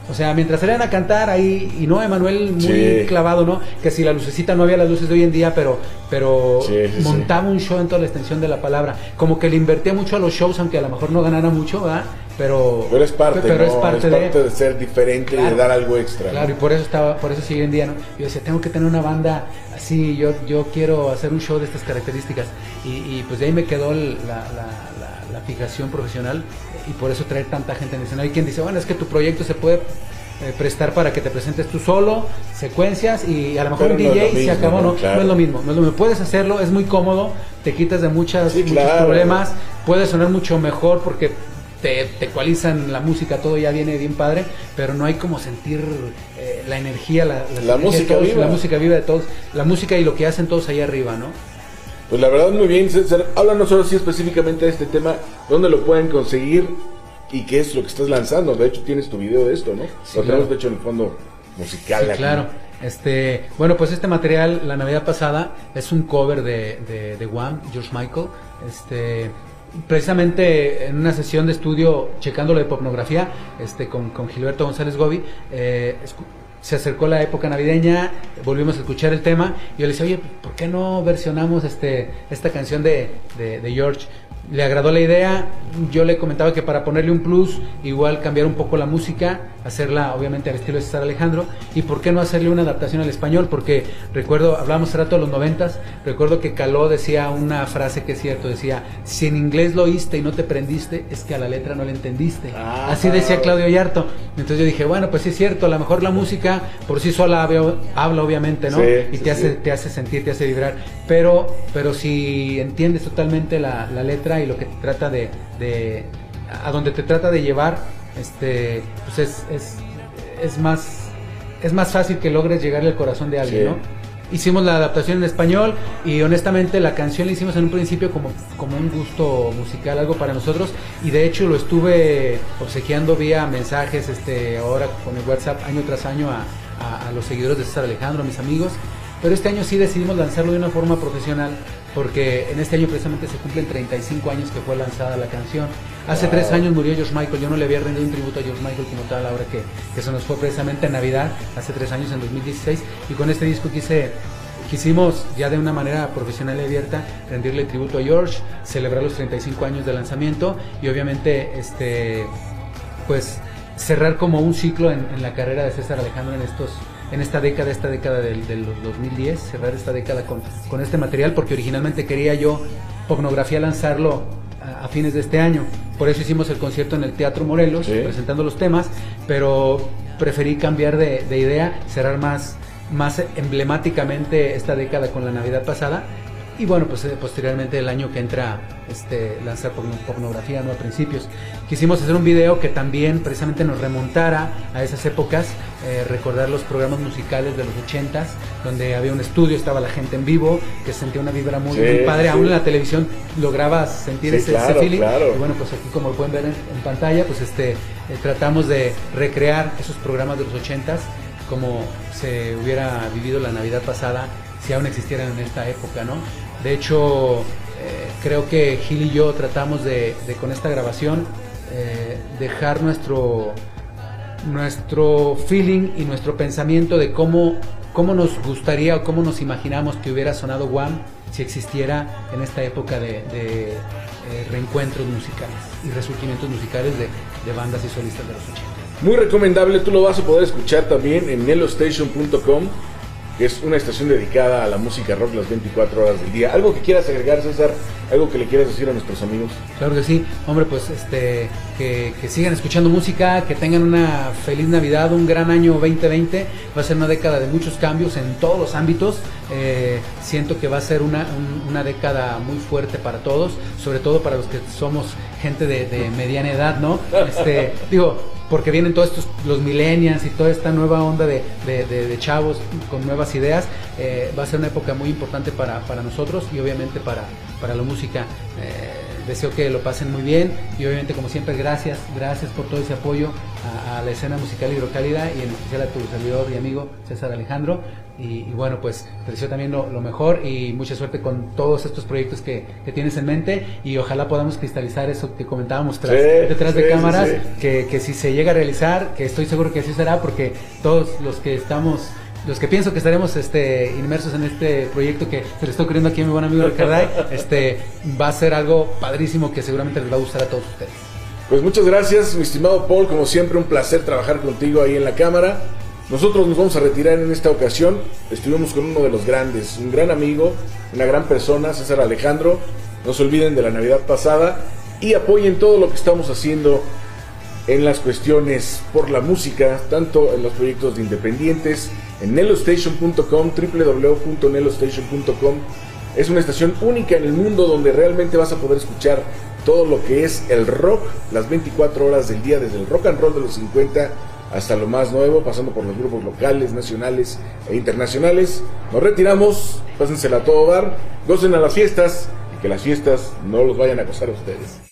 O sea, mientras salían a cantar ahí, y no, Emanuel muy Sí. clavado, ¿no? Que si la lucecita no había las luces de hoy en día, pero, pero Sí, sí, sí. montaba un show en toda la extensión de la palabra. Como que le invertía mucho a los shows, aunque a lo mejor no ganara mucho, ¿verdad? Pero, Pero es parte, pero ¿no? es parte, de... ser diferente y de dar algo extra. Claro, y por eso estaba, por eso sigue hoy en día, ¿no? Yo decía, tengo que tener una banda así, yo, yo quiero hacer un show de estas características. Y, y, pues de ahí me quedó la, la- la- la fijación profesional y por eso traer tanta gente en el escenario. Hay quien dice, bueno, es que tu proyecto se puede eh, prestar para que te presentes tú solo, secuencias y a lo mejor Pero un no DJ lo se mismo, acabó, ¿no? ¿no? Claro. No es lo mismo, no es lo mismo. Puedes hacerlo, es muy cómodo, te quitas de muchas, Sí, muchos claro. problemas, puede sonar mucho mejor porque te, te ecualizan la música, todo ya viene bien padre, pero no hay como sentir eh, la energía, la, La música todos, viva. la música viva de todos, la música y lo que hacen todos ahí arriba, ¿no? Pues la verdad muy bien, César. Háblanos ahora sí específicamente de este tema, dónde lo pueden conseguir y qué es lo que estás lanzando. De hecho tienes tu video de esto, ¿no? Sí, lo tenemos claro. de hecho en el fondo musical. Sí, aquí. claro. Este, bueno, pues este material, la Navidad pasada, es un cover de, de, de Wham, George Michael. Este, precisamente en una sesión de estudio, checando la hipopnografía, este, con, con Gilberto González Gobi, eh, se acercó la época navideña, volvimos a escuchar el tema, y yo le decía, oye, ¿por qué no versionamos este, esta canción de, de, de George? Le agradó la idea, yo le comentaba que para ponerle un plus, igual cambiar un poco la música, hacerla obviamente al estilo de César Alejandro, y por qué no hacerle una adaptación al español, porque recuerdo, hablábamos hace rato de los noventas, recuerdo que Caló decía una frase que es cierto, decía, si en inglés lo oíste y no te prendiste, es que a la letra no le entendiste. Ah, Así decía Claudio Yarto. Entonces yo dije, bueno, pues sí es cierto, a lo mejor la música por sí sola habla, obviamente, ¿no? Sí, y sí, te hace, sí. te hace sentir, te hace vibrar. Pero, pero si entiendes totalmente la, la letra y lo que te trata de, de- a donde te trata de llevar, este, pues es, es, es más, es más fácil que logres llegarle al corazón de alguien, Sí. ¿no? Hicimos la adaptación en español y honestamente la canción la hicimos en un principio como, como un gusto musical, algo para nosotros y de hecho lo estuve obsequiando vía mensajes este ahora con el WhatsApp año tras año a, a- a los seguidores de César Alejandro, a mis amigos, pero este año sí decidimos lanzarlo de una forma profesional porque en este año precisamente se cumplen 35 años que fue lanzada la canción. Hace Wow. tres años murió George Michael, yo no le había rendido un tributo a George Michael como tal ahora que, que se nos fue precisamente en Navidad, hace tres años en 2016 y con este disco quise quisimos ya de una manera profesional y abierta rendirle tributo a George, celebrar los 35 años de lanzamiento y obviamente este pues cerrar como un ciclo en, en la carrera de César Alejandro en estos en esta década, esta década del, del 2010, cerrar esta década con, con este material porque originalmente quería yo Popnografía lanzarlo a, a fines de este año. Por eso hicimos el concierto en el Teatro Morelos, Sí. presentando los temas, pero preferí cambiar de, de idea, cerrar más, más emblemáticamente esta década con la Navidad pasada. Y bueno, pues eh, posteriormente el año que entra, este, lanzar porno- pornografía, ¿no? A principios. Quisimos hacer un video que también precisamente nos remontara a esas épocas, eh, recordar los programas musicales de los ochentas, donde había un estudio, estaba la gente en vivo, que se sentía una vibra muy, Sí, muy padre. sí. Aún en la televisión lograbas sentir Sí, ese, ese claro, feeling. claro. Y bueno, pues aquí como lo pueden ver en, en pantalla, pues este, eh, tratamos de recrear esos programas de los ochentas como se hubiera vivido la Navidad pasada si aún existieran en esta época, ¿no? De hecho, eh, creo que Gil y yo tratamos de, con esta grabación eh, dejar nuestro nuestro feeling y nuestro pensamiento de cómo, cómo nos gustaría o cómo nos imaginamos que hubiera sonado Wham si existiera en esta época de, eh, reencuentros musicales y resurgimientos musicales de, de bandas y solistas de los 80. Muy recomendable, tú lo vas a poder escuchar también en nelostation.com, que es una estación dedicada a la música rock las 24 horas del día. ¿Algo que quieras agregar, César? ¿Algo que le quieras decir a nuestros amigos? Claro que sí, hombre, pues este, que, que sigan escuchando música, que tengan una feliz Navidad, un gran año 2020, va a ser una década de muchos cambios en todos los ámbitos, Eh, siento que va a ser una, un- una década muy fuerte para todos, sobre todo para los que somos gente de, de mediana edad, ¿no? Este, digo, porque vienen todos estos, los millennials y toda esta nueva onda de, de- chavos con nuevas ideas, eh, va a ser una época muy importante para, para nosotros y obviamente para, para la música. Eh, deseo que lo pasen muy bien y obviamente como siempre gracias, gracias por todo ese apoyo a, a la escena musical hidrocálida y en especial a tu servidor y amigo César Alejandro y, y bueno pues te deseo también lo, lo mejor y mucha suerte con todos estos proyectos que, que tienes en mente y ojalá podamos cristalizar eso que comentábamos tras- Sí, detrás de sí, cámaras sí. que, que si se llega a realizar, que estoy seguro que así será, porque todos los que estamos, los que pienso que estaremos este, inmersos en este proyecto que se le está ocurriendo aquí a mi buen amigo Ricarday, este, va a ser algo padrísimo que seguramente les va a gustar a todos ustedes. Pues muchas gracias, mi estimado Paul. Como siempre, un placer trabajar contigo ahí en la cámara. Nosotros nos vamos a retirar en esta ocasión. Estuvimos con uno de los grandes, un gran amigo, una gran persona, César Alejandro. No se olviden de la Navidad pasada y apoyen todo lo que estamos haciendo en las cuestiones por la música, tanto en los proyectos de independientes, en nelostation.com, www.nelostation.com. Es una estación única en el mundo donde realmente vas a poder escuchar todo lo que es el rock, las 24 horas del día, desde el rock and roll de los 50 hasta lo más nuevo, pasando por los grupos locales, nacionales e internacionales. Nos retiramos, pásensela a todo dar, gocen a las fiestas y que las fiestas no los vayan a acosar a ustedes.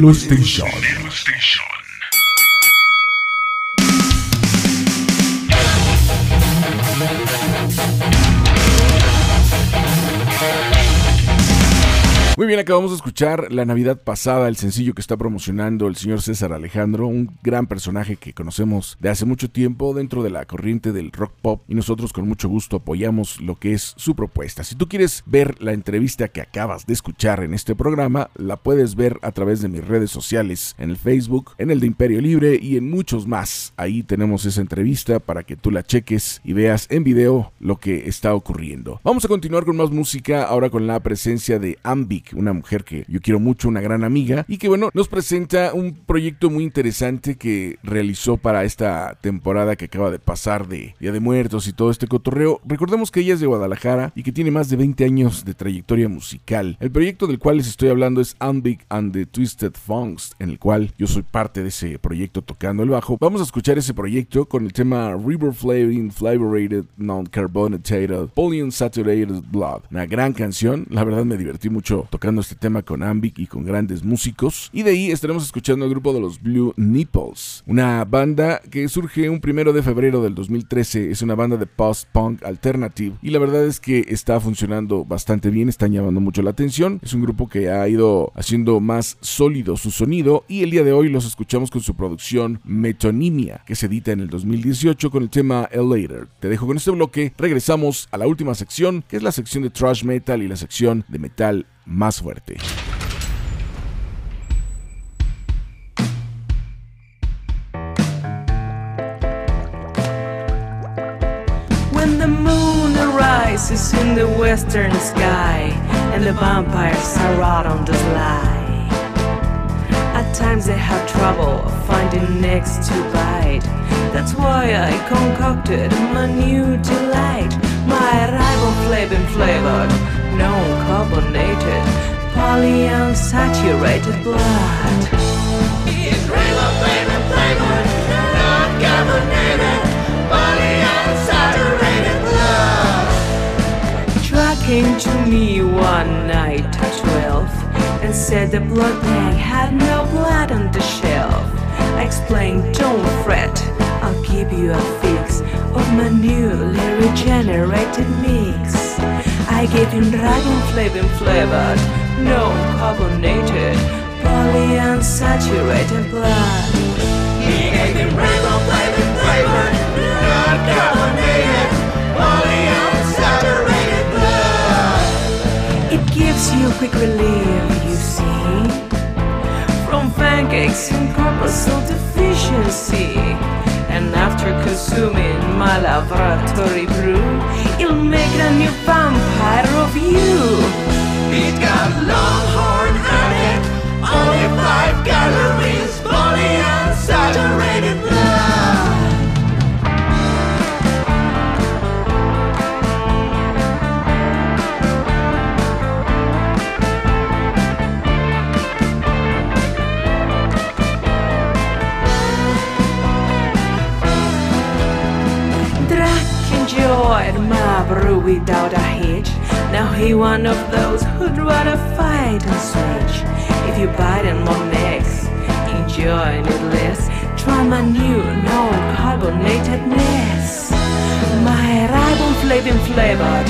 Nelo Station. Acabamos de escuchar la Navidad pasada, el sencillo que está promocionando el señor César Alejandro, un gran personaje que conocemos de hace mucho tiempo dentro de la corriente del rock pop y nosotros con mucho gusto apoyamos lo que es su propuesta. Si tú quieres ver la entrevista que acabas de escuchar en este programa, la puedes ver a través de mis redes sociales, en el Facebook, en el de Imperio Libre y en muchos más. Ahí tenemos esa entrevista para que tú la cheques y veas en video lo que está ocurriendo. Vamos a continuar con más música ahora con la presencia de Ambic, una mujer que yo quiero mucho, una gran amiga, y que bueno, nos presenta un proyecto muy interesante que realizó para esta temporada que acaba de pasar de Día de Muertos y todo este cotorreo. Recordemos que ella es de Guadalajara y que tiene más de 20 años de trayectoria musical. El proyecto del cual les estoy hablando es Ambic and the Twisted Funks, en el cual yo soy parte de ese proyecto tocando el bajo. Vamos a escuchar ese proyecto con el tema River Flavoring Flavorated Non-Carbonatated Polyunsaturated Blood. Una gran canción, la verdad me divertí mucho tocando este tema con Ambic y con grandes músicos. Y de ahí estaremos escuchando el grupo de los Blue Nipples, una banda que surge un primero de febrero del 2013. Es una banda de post-punk alternative y la verdad es que está funcionando bastante bien, están llamando mucho la atención. Es un grupo que ha ido haciendo más sólido su sonido y el día de hoy los escuchamos con su producción Metonymia, que se edita en el 2018 con el tema Elater. Te dejo con este bloque, regresamos a la última sección, que es la sección de thrash metal y la sección de metal más fuerte. When the moon arises in the western sky and the vampires are out on the sly. At times they have trouble finding necks to bite. That's why I concocted my new delight. My rival flavin flavored, non-carbonated, polyunsaturated blood. It's rainbow flavor flavored, non-carbonated, polyunsaturated blood. Came to me one night at twelve and said the blood bag had no blood on the shelf. I explained, don't fret, I'll give you a fix of my newly regenerated mix. I gave him dragon flavor flavored, no carbonated, polyunsaturated blood. He gave him rainbow flavor flavored, non carbonated, polyunsaturated blood. It gives you quick relief, you see from pancakes and corpuscle deficiency. And after consuming my laboratory brew, it'll make a new vampire of you. It got longhorn on it, only five calories, polyunsaturated blood. Enjoyed my brew without a hitch. Now he one of those who'd rather fight and switch. If you bite and more necks, enjoying it less. Try my new non-carbonatedness. My ribon flavin flavored,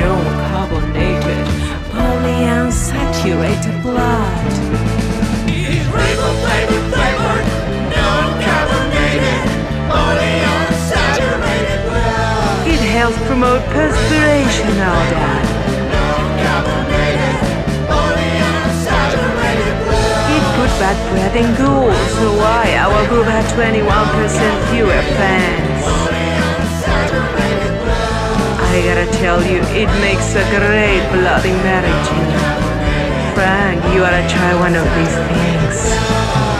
non-carbonated, polyunsaturated blood. It's rainbow flavor flavored, non-carbonated, polyunsaturated It promote perspiration day. It put bad breath in ghouls, so why our group had 21% fewer fans. I gotta tell you, it makes a great Bloody gin. Frank, you to try one of these things.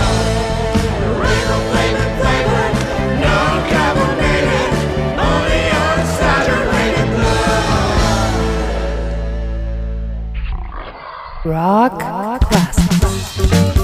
Rock, Rock Classics.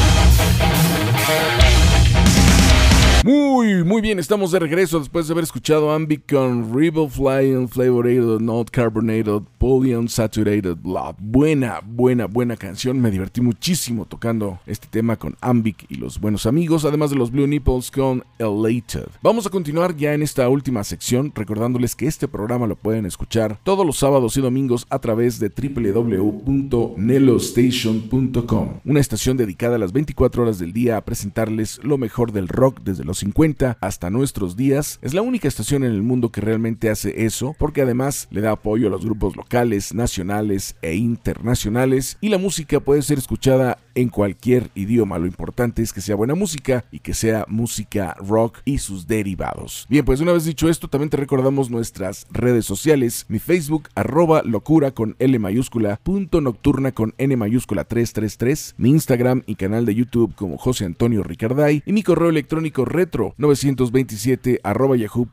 Muy, bien, estamos de regreso después de haber escuchado Ambic con Rebel Fly Unflavored, Not Carbonated, Polyunsaturated Blood. Buena, buena, buena canción. Me divertí muchísimo tocando este tema con Ambic y los buenos amigos, además de los Blue Nipples con Elated. Vamos a continuar ya en esta última sección, recordándoles que este programa lo pueden escuchar todos los sábados y domingos a través de www.nelostation.com, una estación dedicada a las 24 horas del día a presentarles lo mejor del rock desde los 50 hasta nuestros días. Es la única estación en el mundo que realmente hace eso, porque además le da apoyo a los grupos locales, nacionales e internacionales, y la música puede ser escuchada en cualquier idioma. Lo importante es que sea buena música y que sea música rock y sus derivados. Bien, pues una vez dicho esto, también te recordamos nuestras redes sociales. Mi Facebook, arroba locura con L mayúscula, punto nocturna con N mayúscula 333. Mi Instagram y canal de YouTube como José Antonio Ricarday. Y mi correo electrónico retro 927 yahoo.com.mx.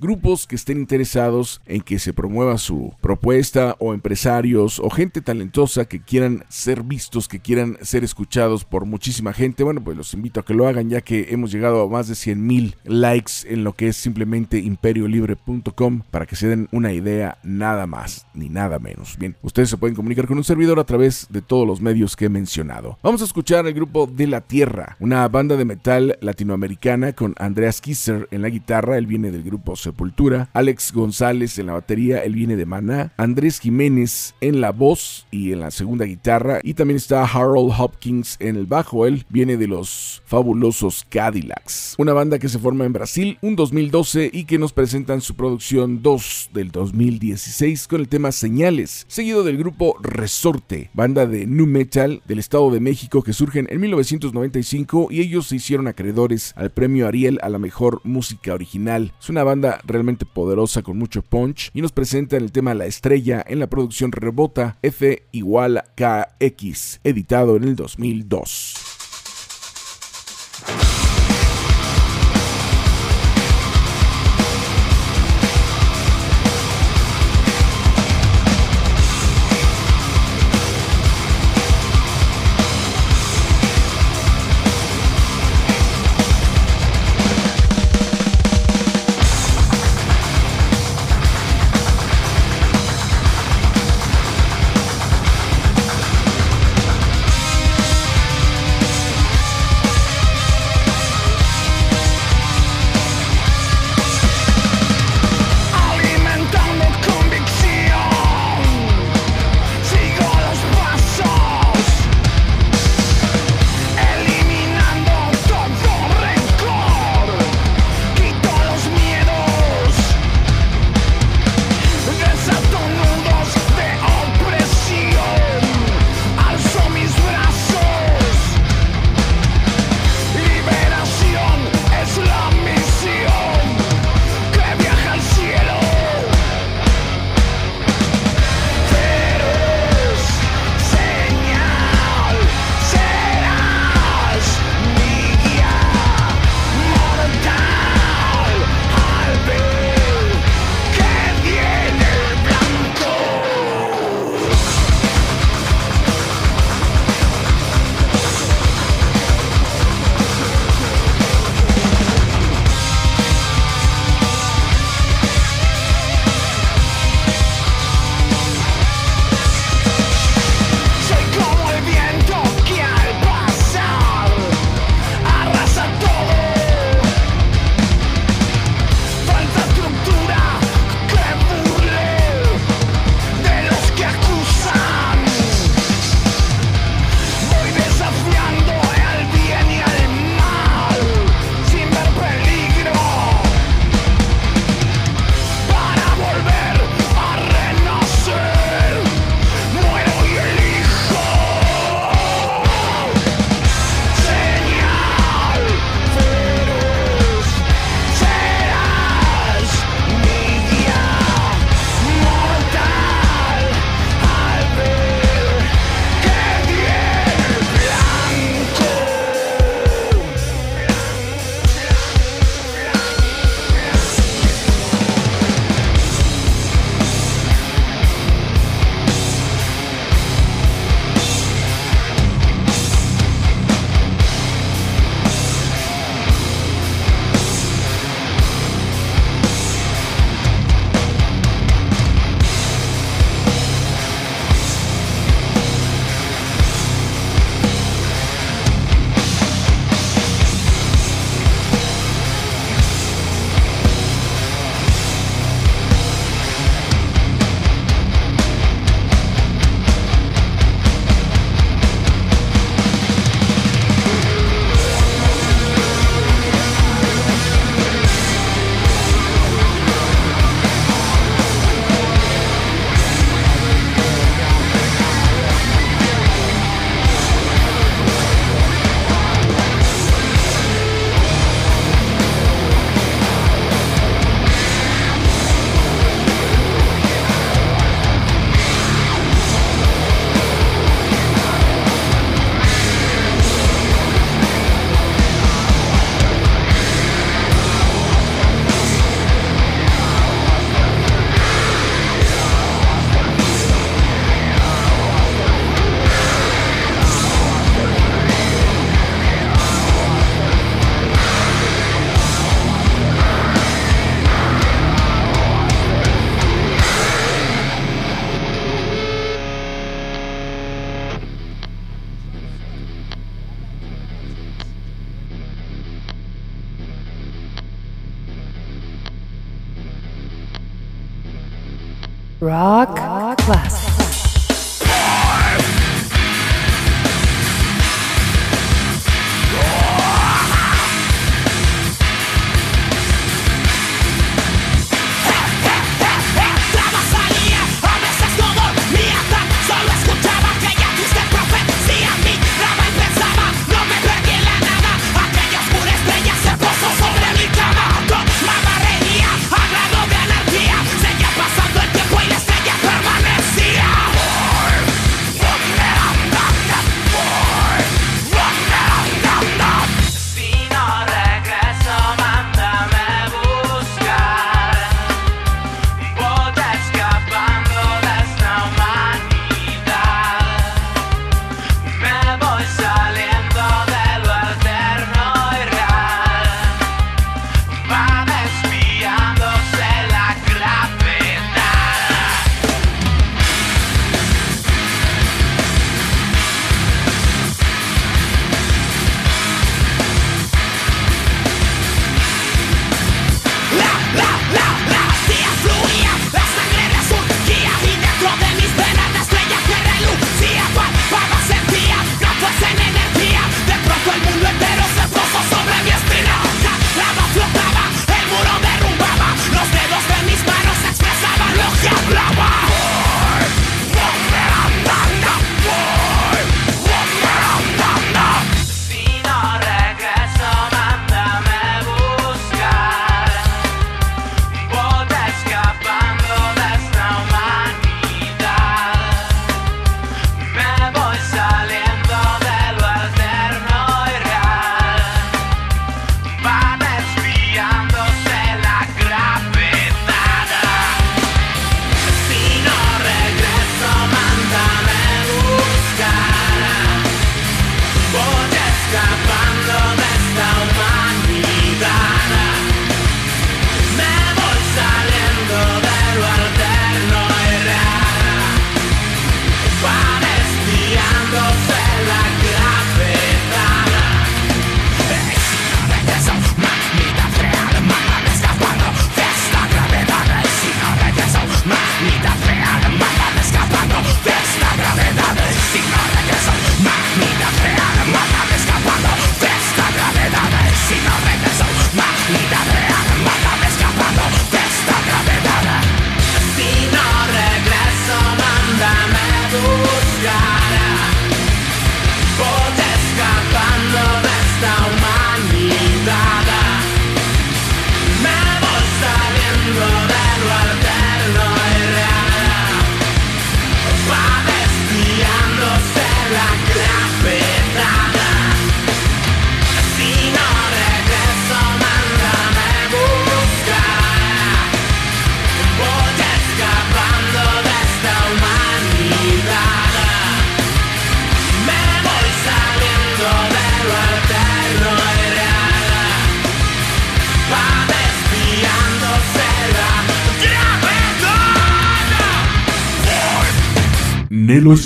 Grupos que estén interesados en que se promueva su propuesta o empresarios o gente talentosa que quieran ser vistos, que quieran ser escuchados por muchísima gente, bueno, pues los invito a que lo hagan ya que hemos llegado a más de 100 mil likes en lo que es simplemente imperiolibre.com para que se den una idea nada más ni nada menos. Bien, ustedes se pueden comunicar con un servidor a través de todos los medios que he mencionado. Vamos a escuchar el grupo De la Tierra, una banda de metal latinoamericana con Andreas Kisser en la guitarra, él viene del grupo Sepultura, Alex González en la batería, él viene de Maná, Andrés Jiménez en la voz y en la segunda guitarra, y también está Harold Hopkins en el bajo, él viene de los fabulosos Cadillacs, una banda que se forma en Brasil un 2012 y que nos presentan su producción 2 del 2016 con el tema Señales, seguido del grupo Resorte, banda de nu metal del Estado de México que surgen en 1995 y ellos se hicieron acreedores al premio Ariel a la mejor música original. Es una banda realmente poderosa con mucho punch y nos presentan el tema La Estrella en la producción Rebota F igual KX, editado en el 2002.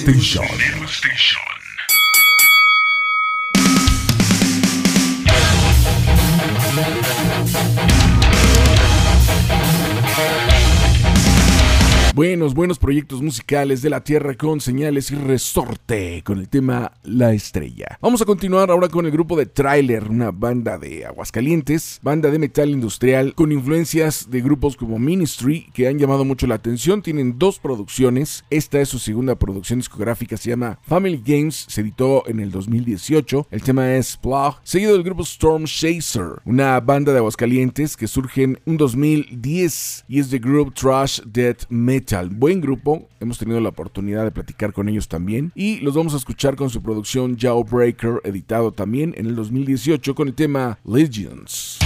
悲伤。proyectos musicales de la tierra con señales y resorte con el tema La Estrella. Vamos a continuar ahora con el grupo de Trailer, una banda de Aguascalientes, banda de metal industrial con influencias de grupos como Ministry que han llamado mucho la atención. Tienen dos producciones. Esta es su segunda producción discográfica, se llama Family Games, se editó en el 2018. El tema es Plug, seguido del grupo Storm Chaser, una banda de Aguascalientes que surge en un 2010 y es de Group Trash Death Metal. Buen grupo hemos tenido la oportunidad de platicar con ellos también y los vamos a escuchar con su producción Jawbreaker, editado también en el 2018 con el tema Legions.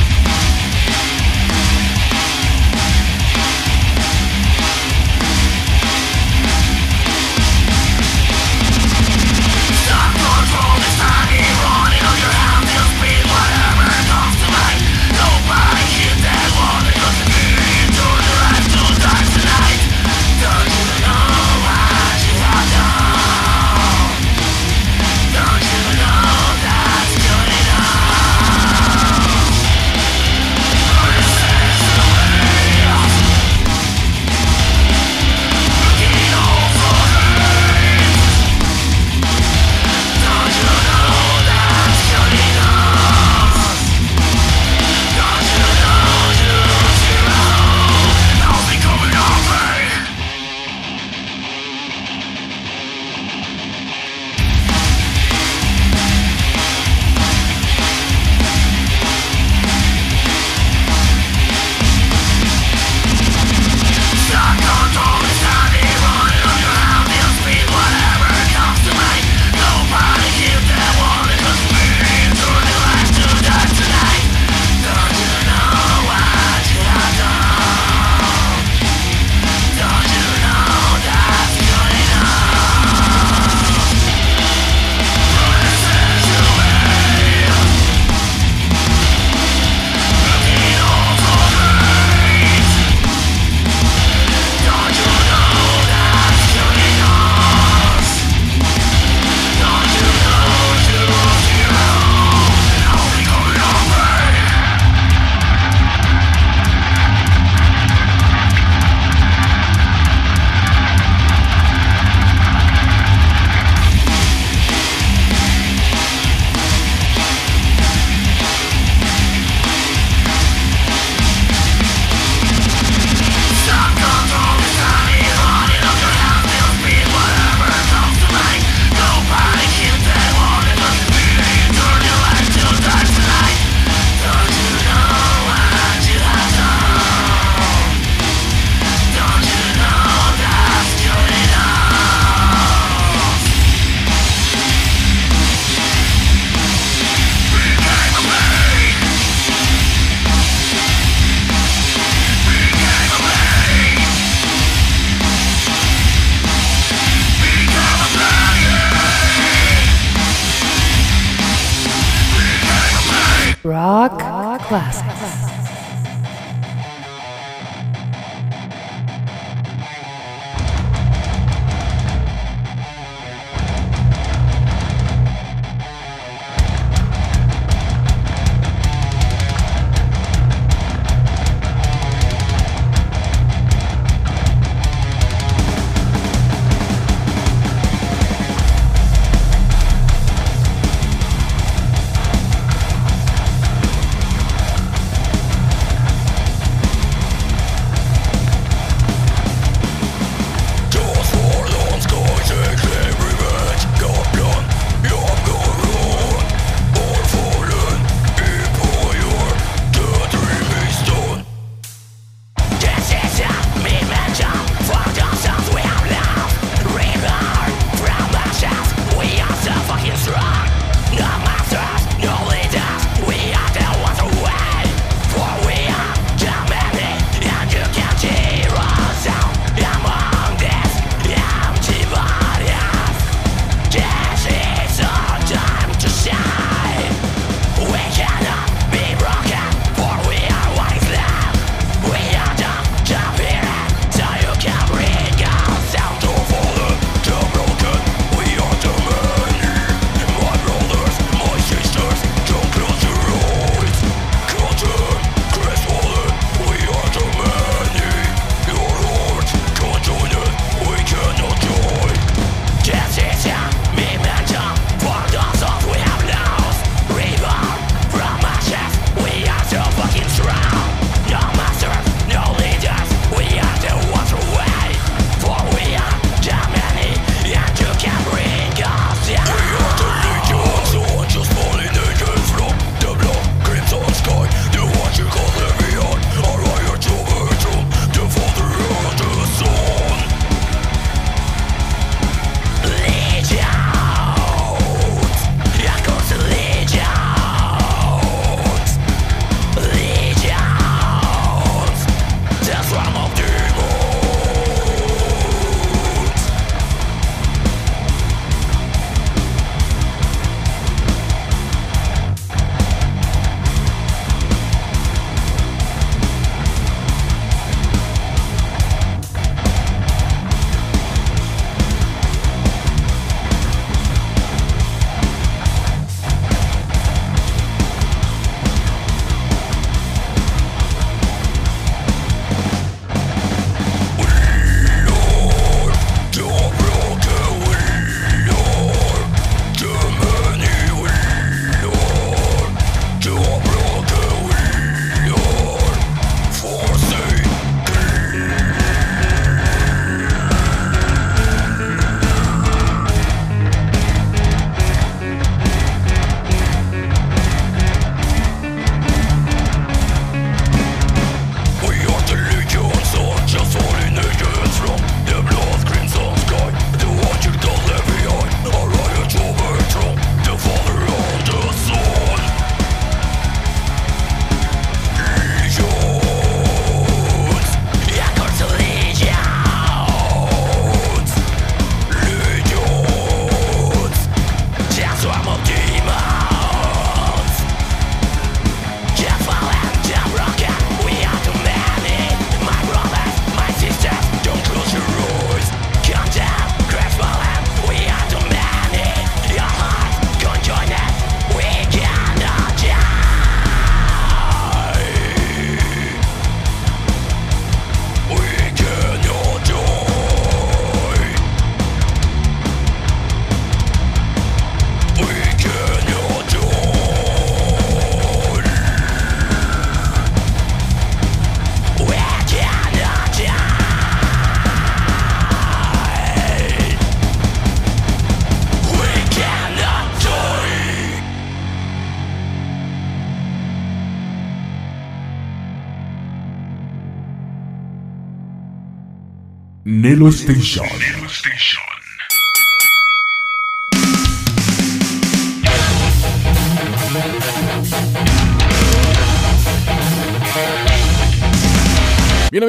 Nelo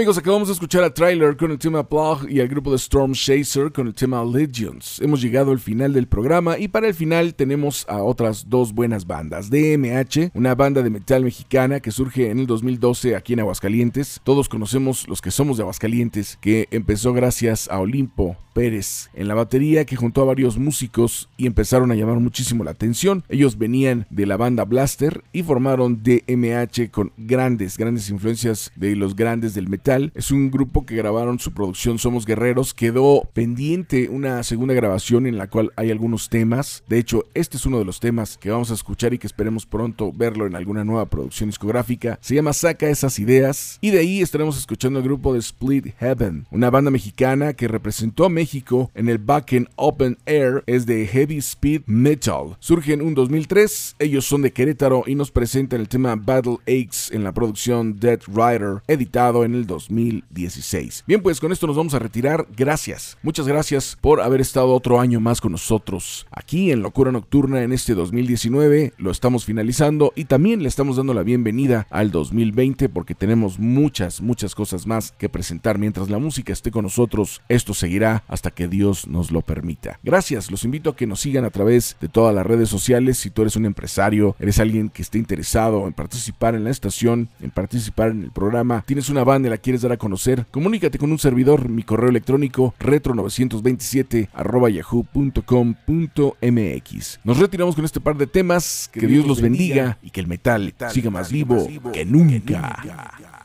amigos, acabamos de escuchar a Trailer con el tema Plug y al grupo de Storm Chaser con el tema Legions. Hemos llegado al final del programa y para el final tenemos a otras dos buenas bandas. DMH, una banda de metal mexicana que surge en el 2012 aquí en Aguascalientes. Todos conocemos los que somos de Aguascalientes, que empezó gracias a Olimpo Pérez en la batería que juntó a varios músicos y empezaron a llamar muchísimo la atención. Ellos venían de la banda Blaster y formaron DMH con grandes, grandes influencias de los grandes del metal. Es un grupo que grabaron su producción Somos Guerreros. Quedó pendiente una segunda grabación en la cual hay algunos temas. De hecho, este es uno de los temas que vamos a escuchar y que esperemos pronto verlo en alguna nueva producción discográfica. Se llama Saca esas ideas. Y de ahí estaremos escuchando el grupo de Split Heaven, una banda mexicana que representó a México en el Backend Open Air. Es de Heavy Speed Metal. Surge en un 2003. Ellos son de Querétaro y nos presentan el tema Battle Aches en la producción Dead Rider, editado en el 2016. Bien, pues con esto nos vamos a retirar. Gracias. Muchas gracias por haber estado otro año más con nosotros. Aquí en Locura Nocturna en este 2019 lo estamos finalizando y también le estamos dando la bienvenida al 2020 porque tenemos muchas, muchas cosas más que presentar. Mientras la música esté con nosotros, esto seguirá hasta que Dios nos lo permita. Gracias. Los invito a que nos sigan a través de todas las redes sociales. Si tú eres un empresario, eres alguien que esté interesado en participar en la estación, en participar en el programa, tienes una banda y la quieres dar a conocer, comunícate con un servidor. Mi correo electrónico retro927 arroba yahoo.com.mx. Nos retiramos con este par de temas. Que, Dios los bendiga y que el metal, siga más vivo que nunca.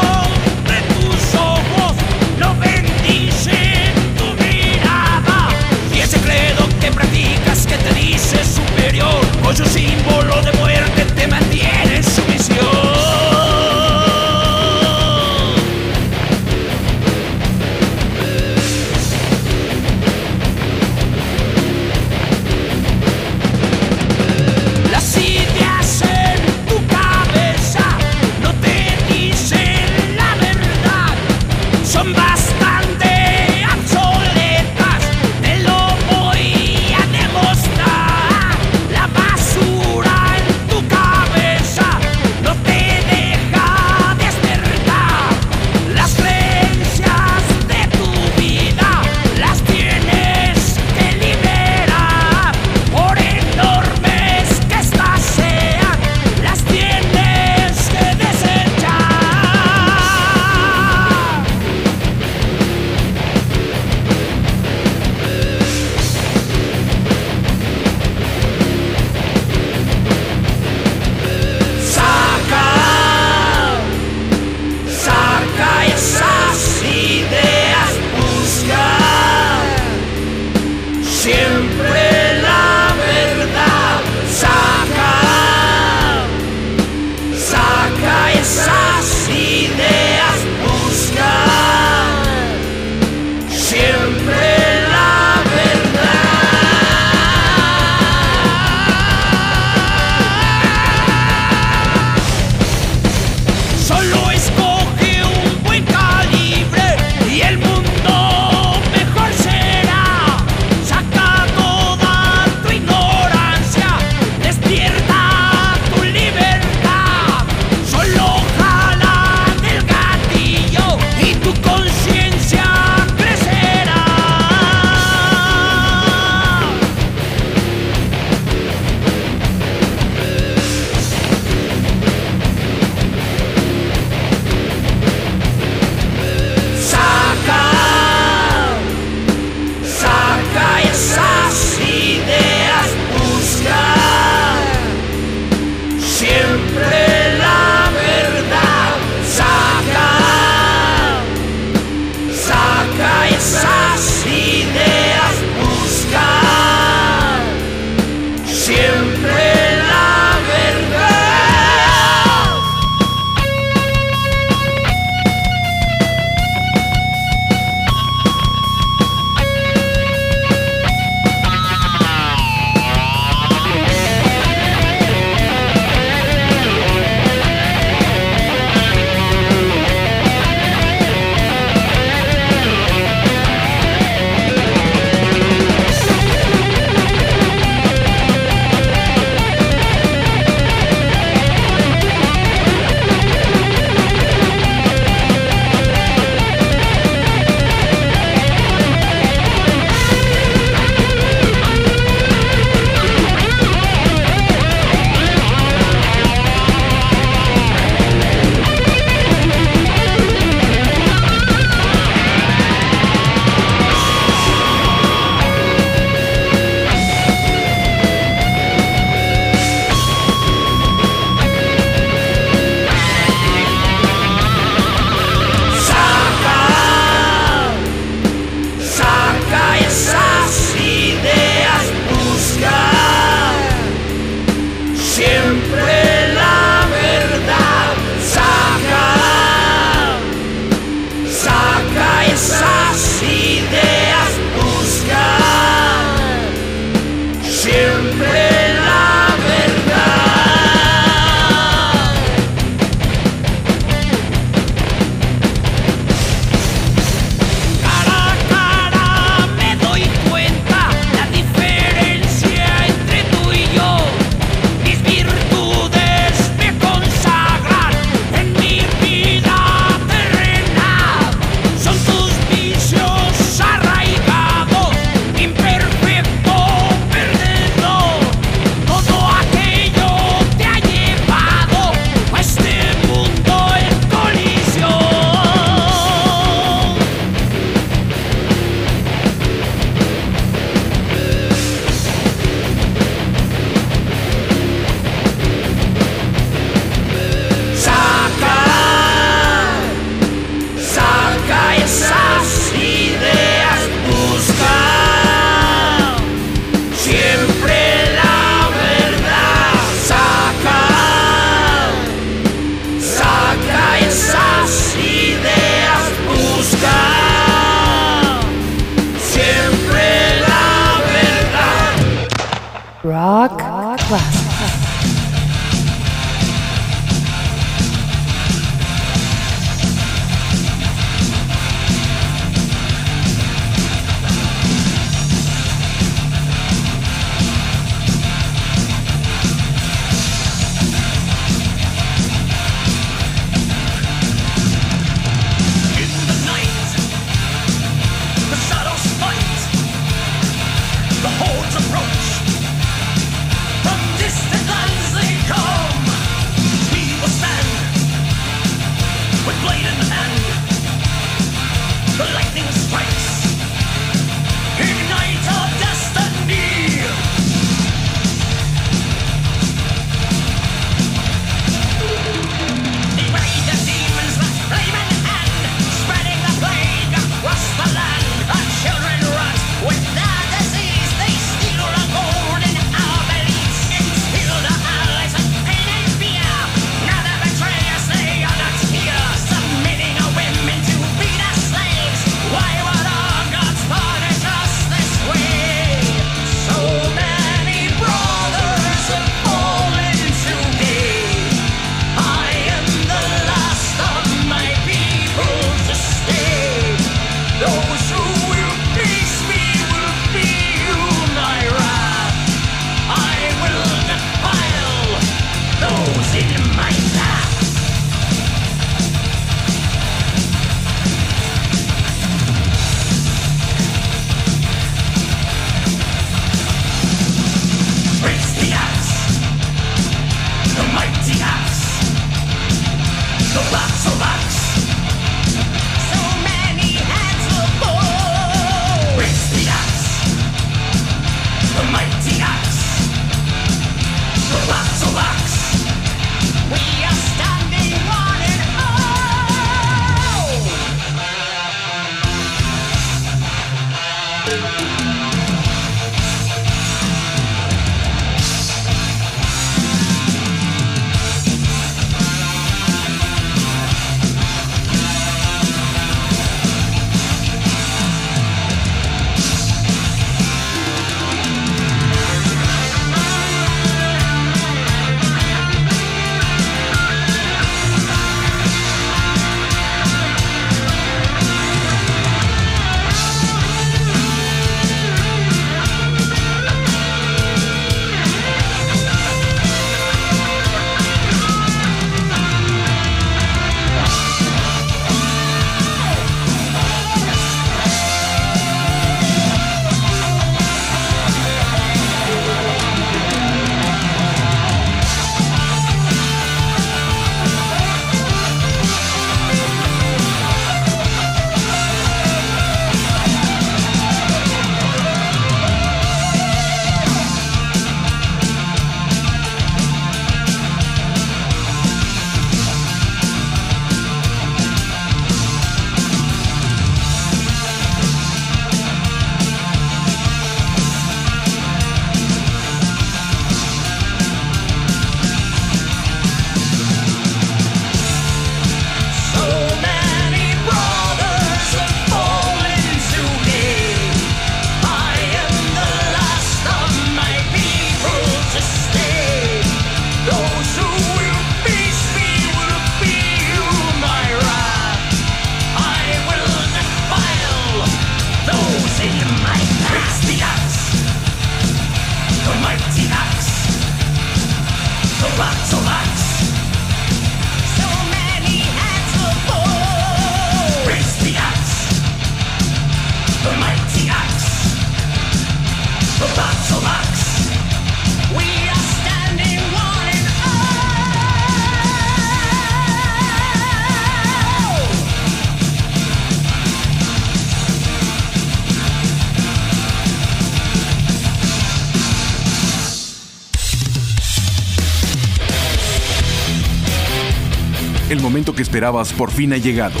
esperabas por fin ha llegado.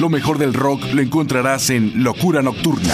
Lo mejor del rock lo encontrarás en Locura Nocturna.